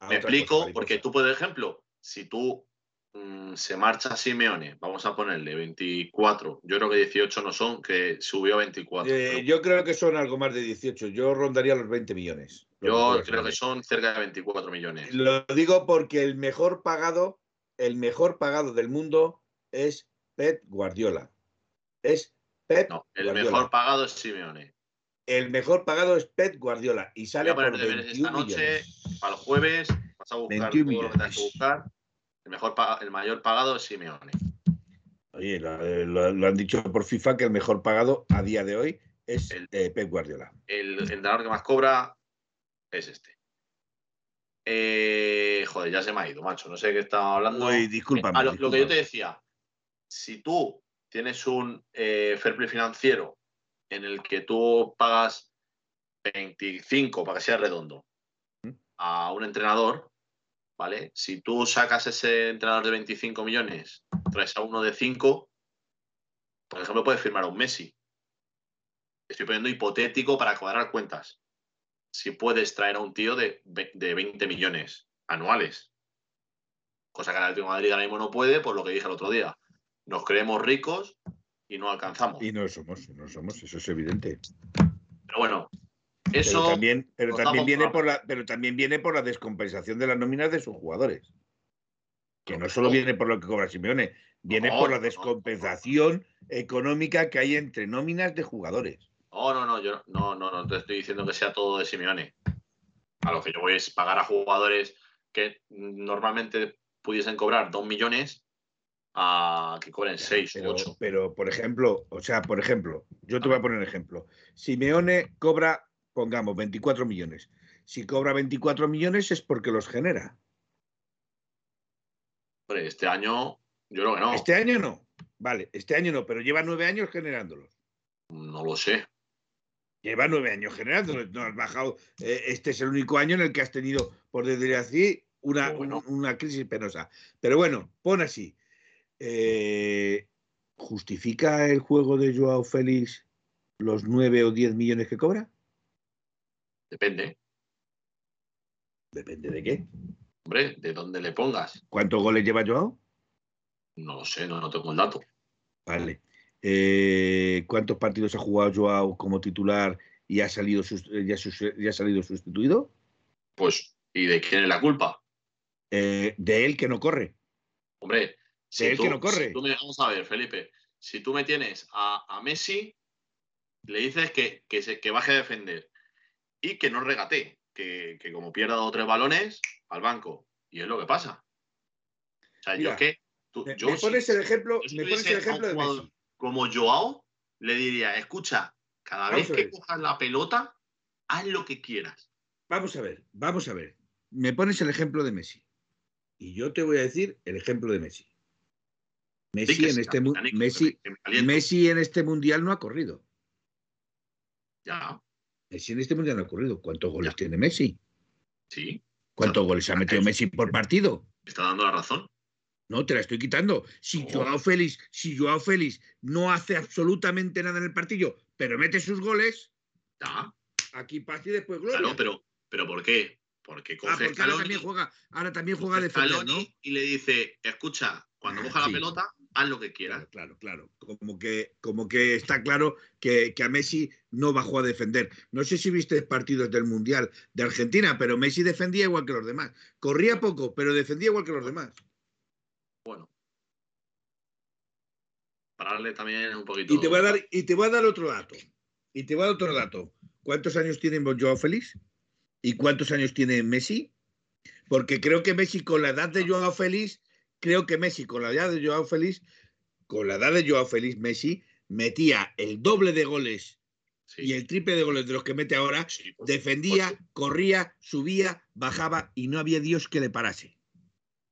a me explico, cosa, porque tú, por ejemplo, si tú mm, se marcha Simeone, vamos a ponerle 24, yo creo que 18 no son, que subió a 24. Eh, pero yo creo que son algo más de 18. Yo rondaría los 20 millones. Yo creo que son cerca de 24 millones. Lo digo porque el mejor pagado, el mejor pagado del mundo es Pep Guardiola. Es Pep No, el Guardiola. mejor pagado es Simeone. El mejor pagado es Pep Guardiola y sale Voy a por poner deberes 21 esta noche. millones. Para el jueves vas a buscar 21 todo lo que tengas que millones. buscar. El, mejor el mayor pagado es Simeone. Oye, lo, lo- lo han dicho por FIFA que el mejor pagado a día de hoy es El- eh, Pep Guardiola. El entrenador que más cobra es este. Eh, joder, ya se me ha ido, macho. No sé qué estaba hablando. Uy, discúlpame, Ah, lo, lo que yo te decía, si tú tienes un eh, fair play financiero en el que tú pagas 25, para que sea redondo, a un entrenador, ¿vale? Si tú sacas ese entrenador de 25 millones, traes a uno de 5, por ejemplo, puedes firmar a un Messi. Estoy poniendo hipotético para cuadrar cuentas. Si puedes traer a un tío de, de 20 millones anuales, cosa que el Atlético de Madrid ahora mismo no puede, por lo que dije el otro día. Nos creemos ricos y no alcanzamos. Y no somos, no somos, eso es evidente. Pero bueno, eso pero también, pero también viene por- por la, pero también viene por la descompensación de las nóminas de sus jugadores. Que no solo viene por lo que cobra Simeone, viene No, por la no, no, descompensación económica que hay entre nóminas de jugadores. No, no, no, yo no, no, no te estoy diciendo que sea todo de Simeone. A lo que yo voy es pagar a jugadores que normalmente pudiesen cobrar 2 millones a que cobren 6 o Pero, 8. pero, por ejemplo, o sea, por ejemplo, yo te voy a poner un ejemplo. Simeone cobra, pongamos, 24 millones. Si cobra 24 millones es porque los genera. Hombre, este año yo creo que no. Este año no. Vale, este año no, pero lleva nueve años generándolos. No lo sé. Lleva nueve años generándolos. No has bajado. eh, este es el único año en el que has tenido, por decir así, una, Bueno. un- una crisis penosa. Pero bueno, pon así. Eh, ¿Justifica el juego de Joao Félix los nueve o diez millones que cobra? Depende. Depende de qué. Hombre, de dónde le pongas. ¿Cuántos goles lleva Joao? No lo sé, no, no tengo el dato. Vale. Eh, ¿Cuántos partidos ha jugado Joao como titular y ha salido, ya, sus- ya ha salido sustituido? Pues, ¿y de quién es la culpa? Eh, de él que no corre. Hombre, si él tú, que no corre. si tú me- vamos a ver, Felipe, si tú me tienes a, a Messi, le dices que, que, se- que baje a defender y que no regate, que, que como pierda dos o tres balones, al banco. Y es lo que pasa. O sea, Mira, yo que. tú- Me, yo me si- pones el ejemplo, me pones el ejemplo de Messi. Como Joao, le diría, escucha, cada Vamos vez que cojas la pelota, haz lo que quieras. Vamos a ver, vamos a ver. Me pones el ejemplo de Messi. Y yo te voy a decir el ejemplo de Messi. Messi, Sí, en, este, Messi. Messi en este mundial no ha corrido. Ya. Messi en este mundial no ha ocurrido. ¿Cuántos goles tiene Messi? Sí. ¿Cuántos goles ha metido Messi por partido? Está dando la razón. No, te la estoy quitando. Si Joao Félix, si Joao Félix no hace absolutamente nada en el partido, pero mete sus goles, aquí paz y después gloria. Claro, pero, pero ¿por qué? Porque ah, coge ahora también juega, ahora también juega. Scaloni y le dice, escucha, cuando Ah, coja la pelota, haz lo que quieras. Claro, claro, claro. Como que, como que está claro que, que a Messi no bajó a defender. No sé si viste partidos del Mundial de Argentina, pero Messi defendía igual que los demás. Corría poco, pero defendía igual que los demás. Bueno. Para darle también un poquito. Y te voy a dar, y te voy a dar otro dato. Y te voy a dar otro dato. ¿Cuántos años tiene Joao Félix? ¿Y cuántos años tiene Messi? Porque creo que Messi con la edad de Joao Félix, creo que Messi con la edad de Joao Félix, con la edad de Joao Félix, Messi metía el doble de goles Sí, y el triple de goles de los que mete ahora, sí, defendía, corría, subía, bajaba y no había Dios que le parase.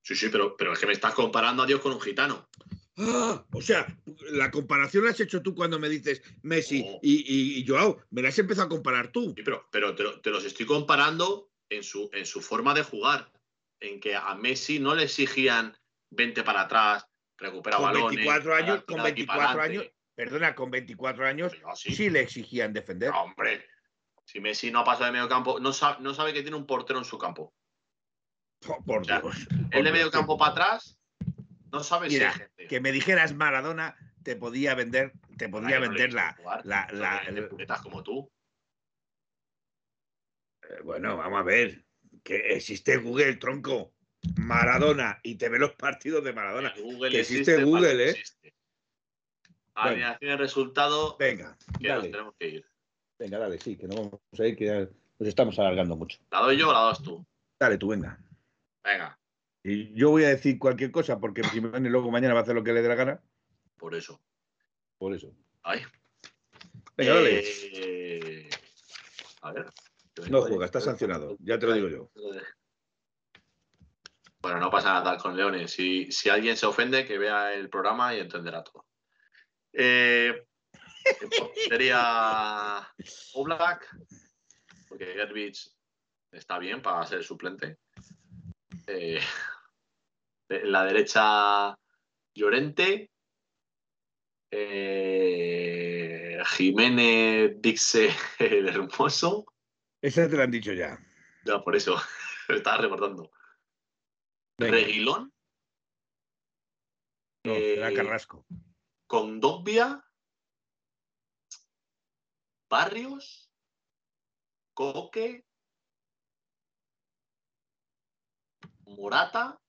Sí, sí, pero, pero es que me estás comparando a Dios con un gitano. Ah, o sea, la comparación la has hecho tú cuando me dices Messi y, y- y Joao, me la has empezado a comparar tú. Sí, pero, pero te, lo- te los estoy comparando en su, en su forma de jugar. En que a Messi no le exigían 20 para atrás, recupera Con balones. 24 años, con de aquí para 24 adelante. años, perdona, con 24 años sí le exigían defender. no, hombre. Si Messi no ha pasado de medio campo, no sabe, no sabe que tiene un portero en su campo. Oh, por Ya. Dios. Él de medio campo para atrás, no sabe Mira, si hay gente. Que me dijeras Maradona, te podía vender, te podía Ay, vender la, jugar. la, como tú. Eh, Bueno, vamos a ver. Que existe Google, tronco. Maradona. Y te ve los partidos de Maradona. Google que existe existe, Google, ¿eh? existe. Alineación de resultado Venga, que nos dale. tenemos que ir. Venga, dale, sí, que no vamos a ir, que ya nos estamos alargando mucho. ¿La doy yo o la das tú? Dale, tú, venga. Venga, Y yo voy a decir cualquier cosa porque Jiménez luego mañana va a hacer lo que le dé la gana. por eso. Por eso. Ay. Venga, dale. Eh, A ver. No juega, está sancionado. Ya te lo digo yo. Bueno, no pasa nada con Leones. Si, si alguien se ofende, que vea el programa y entenderá todo. Eh, sería Oblak, porque Gerbich está bien para ser suplente. Eh, en la derecha, Llorente. Eh, Jiménez Dixe el Hermoso. Esa te la han dicho ya. Ya, por eso. Me estaba recordando. Venga. Reguilón. No, Eh, Carrasco. Condovia. Barrios. Coque. Morata.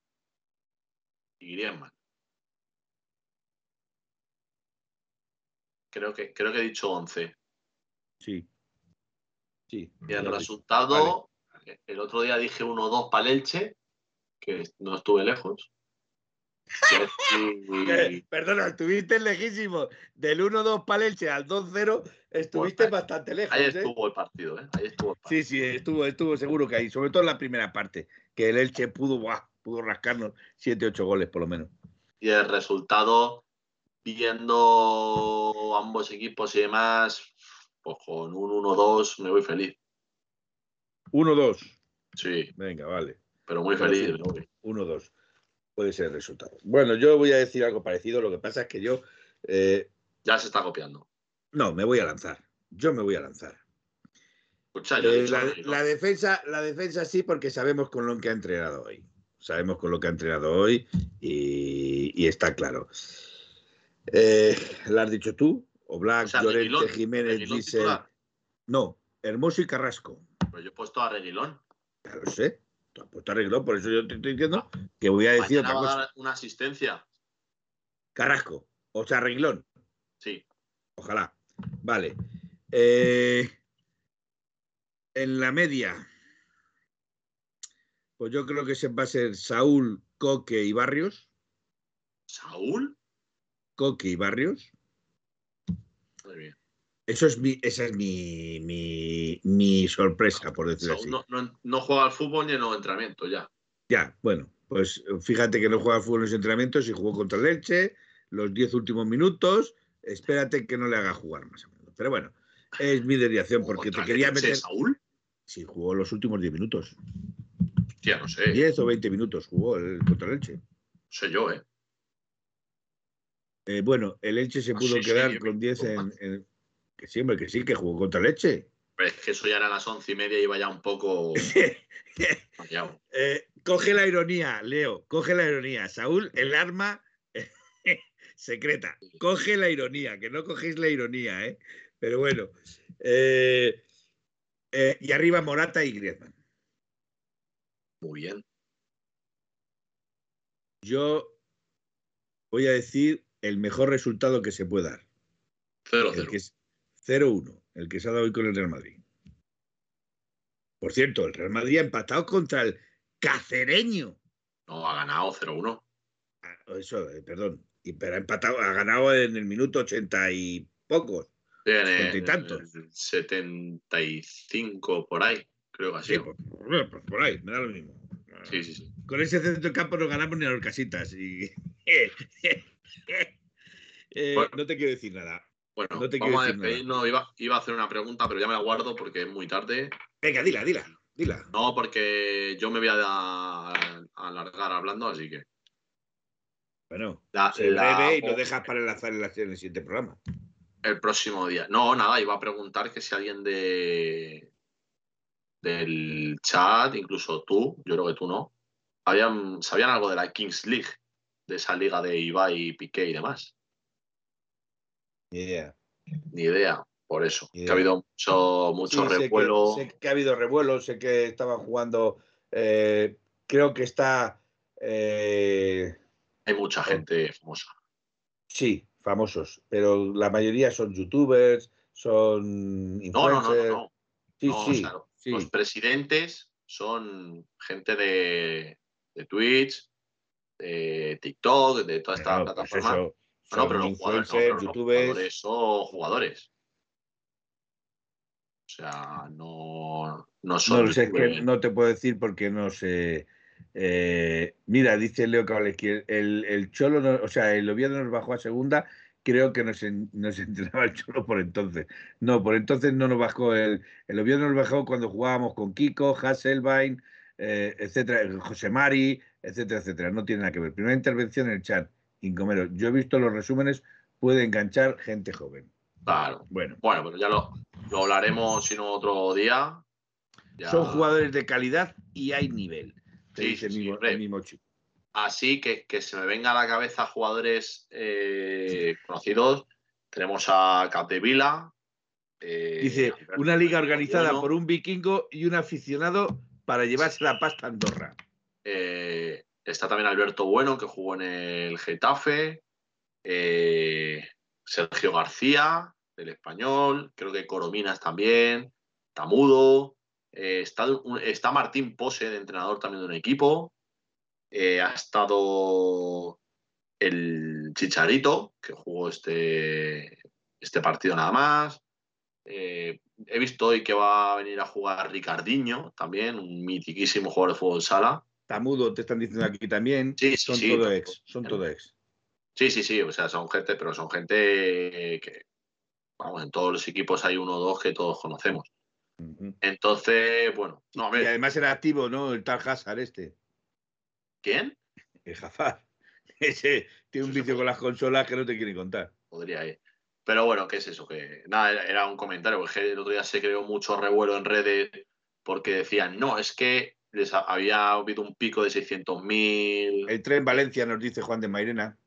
Y Griezmann. Creo que, creo que he dicho 11. Sí. Sí. Y el resultado, el otro día dije 1-2 para el Elche, que no estuve lejos. Eh, Perdona, estuviste lejísimo. Del 1-2 para el Elche al 2-0, estuviste Pues, bastante lejos. Ahí ¿eh? estuvo el partido, ¿eh? Ahí estuvo el partido. Sí, sí, estuvo, estuvo seguro que ahí, sobre todo en la primera parte, que el Elche pudo, buah, pudo rascarnos 7-8 goles por lo menos. Y el resultado, viendo ambos equipos y demás, pues con un 1-2 me voy feliz. 1-2. Sí, Venga, vale. pero muy feliz. sí. me voy. 1-2. Puede ser el resultado. Bueno, yo voy a decir algo parecido. Lo que pasa es que yo. eh, Ya se está copiando. no, me voy a lanzar. Yo me voy a lanzar. Escucha, yo he Eh, la, defensa, la defensa sí, porque sabemos con lo que ha entrenado hoy. Sabemos con lo que ha entrenado hoy y, y está claro. Eh, ¿La has dicho tú? O Black, O sea, Llorente, Reguilón, Jiménez, Reguilón dice. titular. No, Hermoso y Carrasco. Pero yo he puesto a Reguilón. Ya lo sé. Tú has puesto a Reguilón, por eso yo te estoy diciendo que voy a decir Mañana otra va a cosa. dar una asistencia. Carrasco. O sea, Reguilón. Sí. Ojalá. Vale. Eh, en la media, pues yo creo que se va a ser Saúl, Coque y Barrios. ¿Saúl? Coque y Barrios. Eso es mi, esa es mi, mi, mi sorpresa, por decirlo así. Saúl no, no- no juega al fútbol ni en los entrenamientos ya. Ya, bueno, pues fíjate que no juega fútbol en los entrenamientos y jugó contra el Elche los 10 últimos minutos. Espérate que no le haga jugar más o menos. Pero bueno, Es mi desviación, porque te quería meter. Saúl? Sí, jugó los últimos 10 minutos. Hostia, no sé. 10 o 20 minutos jugó el contra el Elche. No sé yo, ¿eh? Eh, bueno, el Elche se Ah, pudo sí, quedar con vi- 10 en, en- Que sí, hombre, que sí, que jugó contra. Pero es que eso ya era las once y media y iba ya un poco. Eh, coge la ironía, Leo, coge la ironía. Saúl, el arma secreta. Coge la ironía, que no cogéis la ironía, ¿eh? Pero bueno. eh, eh, y arriba Morata y Griezmann. Muy bien. Yo voy a decir el mejor resultado que se puede dar. 0-0. El que es 0-1, el que se ha dado hoy con el Real Madrid. Por cierto, el Real Madrid ha empatado contra el Cacereño. No, ha ganado 0-1. Ah, Eso, eh, perdón. Y, pero ha empatado, ha ganado en el minuto ochenta y pocos. En y tantos. el 75 por ahí, creo que ha Sí, por- por- por ahí, me da lo mismo. Sí, sí, sí. Con ese centro del campo no ganamos ni a los casitas. Y... Eh, Bueno. no te quiero decir nada. Bueno, No te vamos a despedirnos. Iba, iba a hacer una pregunta, pero ya me la guardo porque es muy tarde. Venga, dila, dila, dila. No, porque yo me voy a, a alargar hablando, así que. Bueno, La- se la- y lo dejas para enlazar en, la- en el siguiente programa. El próximo día. No, nada, iba a preguntar que si alguien de del chat, incluso tú, yo creo que tú no, habían, sabían algo de la Kings League, de esa liga de Ibai, Piqué y demás. Ni idea. Ni idea, por eso. Que ha habido mucho, mucho Sí, sé que- revuelo. Sé que, ha habido revuelo, sé que estaban jugando. eh, creo que está. eh, Hay mucha gente famosa. sí, famosos, pero la mayoría son youtubers, son No, no, no, no. no. Sí, No, o sí, sea, sí. Los presidentes son gente de, de Twitch, de TikTok, de toda esta pues plataforma. eso, No, son pero los jugadores, no, pero los youtubers. jugadores son jugadores. O sea, no, no son. No lo sé, que no te puedo decir porque no sé. Eh, mira, dice Leo Kowalski, el, el, el Cholo, no- o sea, el Oviedo nos bajó a segunda, creo que nos, en- nos entrenaba el Cholo por entonces. No, por entonces no nos bajó el, el Oviedo nos bajó cuando jugábamos con Kiko, Hasselbein, eh, etcétera, José Mari, etcétera, etcétera. No tiene nada que ver. Primera intervención en el chat, Incomero. Yo he visto los resúmenes, puede enganchar gente joven. Claro. Bueno, Bueno, pero ya lo, lo hablaremos si no otro día. Ya. son jugadores de calidad y hay nivel. Te Sí, dice el sí, mismo, hombre. el mismo chico. Así que, que se me venga a la cabeza jugadores eh, conocidos. Tenemos a Capdevila. eh, Dice, una liga organizada por un vikingo y un aficionado para llevarse la pasta a Andorra. eh, está también Alberto Bueno, que jugó en el Getafe. eh, Sergio García, del Español. Creo que Corominas también. Tamudo. eh, está, está Martín Pose, de entrenador también de un equipo. eh, ha estado el Chicharito, que jugó este, este partido nada más. Eh, he visto hoy que va a venir a jugar Ricardiño, también, un mitiquísimo jugador de fútbol sala. Tamudo te están diciendo aquí también. Sí, sí, son sí, todo ex, son todo ex. Sí, sí, sí, o sea, son gente, pero son gente que, vamos, en todos los equipos hay uno o dos que todos conocemos. Entonces, bueno, no, Y además era activo, ¿no? El tal Hazard este, ¿quién? el Hazard. Ese tiene un vicio con las consolas que no te quiere contar. Podría ir. Pero bueno, ¿qué es eso? Que nada, era, era un comentario, porque el otro día se creó mucho revuelo en redes porque decían, no, es que les había habido un pico de 600.000 El tren Valencia nos dice Juan de Mairena.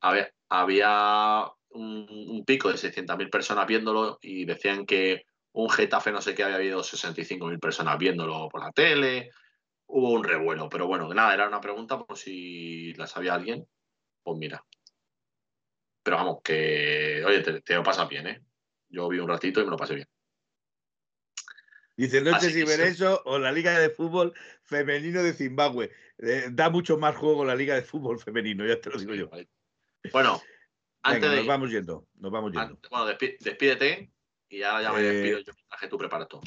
había, había un, un pico de 600.000 personas viéndolo y decían que un Getafe no sé qué había habido 65.000 personas viéndolo por la tele. Hubo un revuelo, pero bueno, nada, era una pregunta por si la sabía alguien. Pues mira. Pero vamos, que, oye, te, te lo pasas bien, ¿eh? Yo vi un ratito y me lo pasé bien. Dice, no sé si ver eso o la Liga de Fútbol Femenino de Zimbabue. Eh, da mucho más juego la Liga de Fútbol Femenino, ya te lo digo yo. Bueno, antes Venga, de nos vamos yendo, nos vamos yendo. bueno, despídete y ahora ya me Eh, despido yo mientras que tú preparas todo.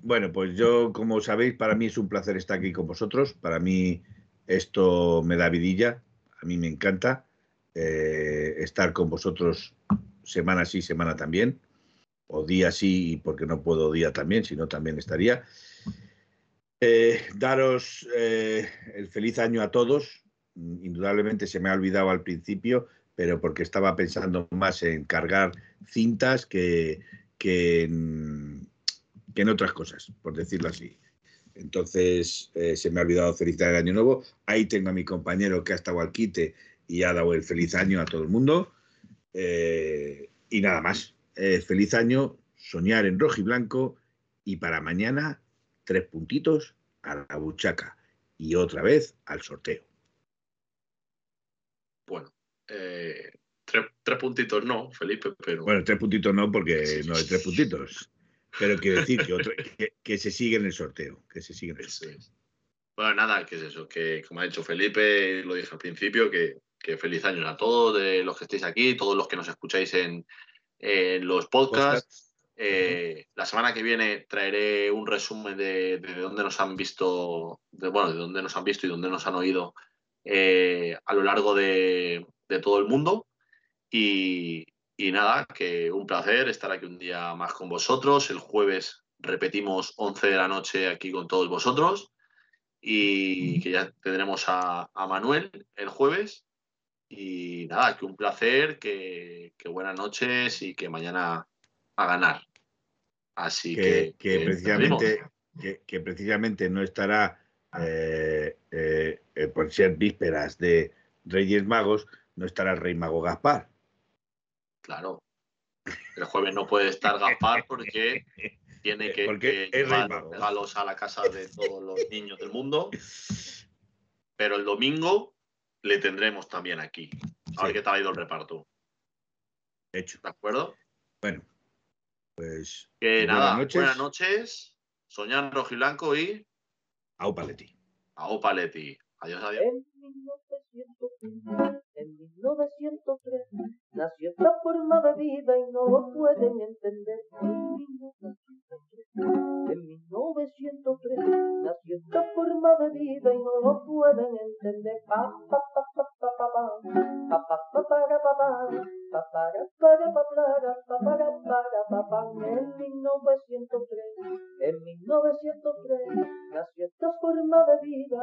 Bueno, pues yo, como sabéis, para mí es un placer estar aquí con vosotros. Para mí esto me da vidilla. A mí me encanta eh, estar con vosotros semana sí, semana también. O día sí, porque no puedo día también, si no también estaría. Eh, daros eh, el feliz año a todos. Indudablemente se me ha olvidado al principio, pero porque estaba pensando más en cargar cintas que, que, en, otras cosas, por decirlo así. Entonces eh, se me ha olvidado felicitar el año nuevo. Ahí tengo a mi compañero que ha estado al quite y ha dado el feliz año a todo el mundo. Y nada más. Eh, feliz año, soñar en rojo y blanco. Y para mañana, tres puntitos a la buchaca. Y otra vez al sorteo. Bueno, tres, tres, puntitos no, Felipe, pero. Bueno, tres puntitos no, porque no hay tres puntitos. Pero quiero decir que, se sigue en el sorteo, que se sigue Bueno, nada, que es eso, que como ha dicho Felipe, lo dije al principio, que, feliz año a todos de los que estéis aquí, todos los que nos escucháis en, los podcasts. Eh, la semana que viene traeré un resumen de, de dónde nos han visto, de, bueno, de dónde nos han visto y dónde nos han oído eh, a lo largo de, de todo el mundo. Y, y nada, que un placer estar aquí un día más con vosotros. El jueves repetimos 11 de la noche aquí con todos vosotros y que ya tendremos a, Manuel el jueves. Y nada, que un placer, que, buenas noches y que mañana a ganar. Así que, que, precisamente, que, precisamente no estará eh, eh, eh, por ser vísperas de Reyes Magos, no estará el Rey Mago Gaspar. Claro. El jueves no puede estar Gaspar porque tiene que, llevar regalos a la casa de todos los niños del mundo. Pero el domingo le tendremos también aquí. A ver qué tal ha ido el reparto. Hecho. ¿De acuerdo? Bueno, pues. Que nada, buenas noches. Buenas noches. Soñan blanco y. Au Paletti. Au Paletti. Adiós, adiós. En 1903 nació esta forma de vida y no lo pueden entender. En 1903 nació esta forma de vida y no lo pueden entender. Pa, pa, pa, pa, pa, pa, pa, pa, pa, pa, para, pa, pa, pa, para, para, pa, para, pa, para, para, pa, pa, en 1903, en 1903 nació esta forma de vida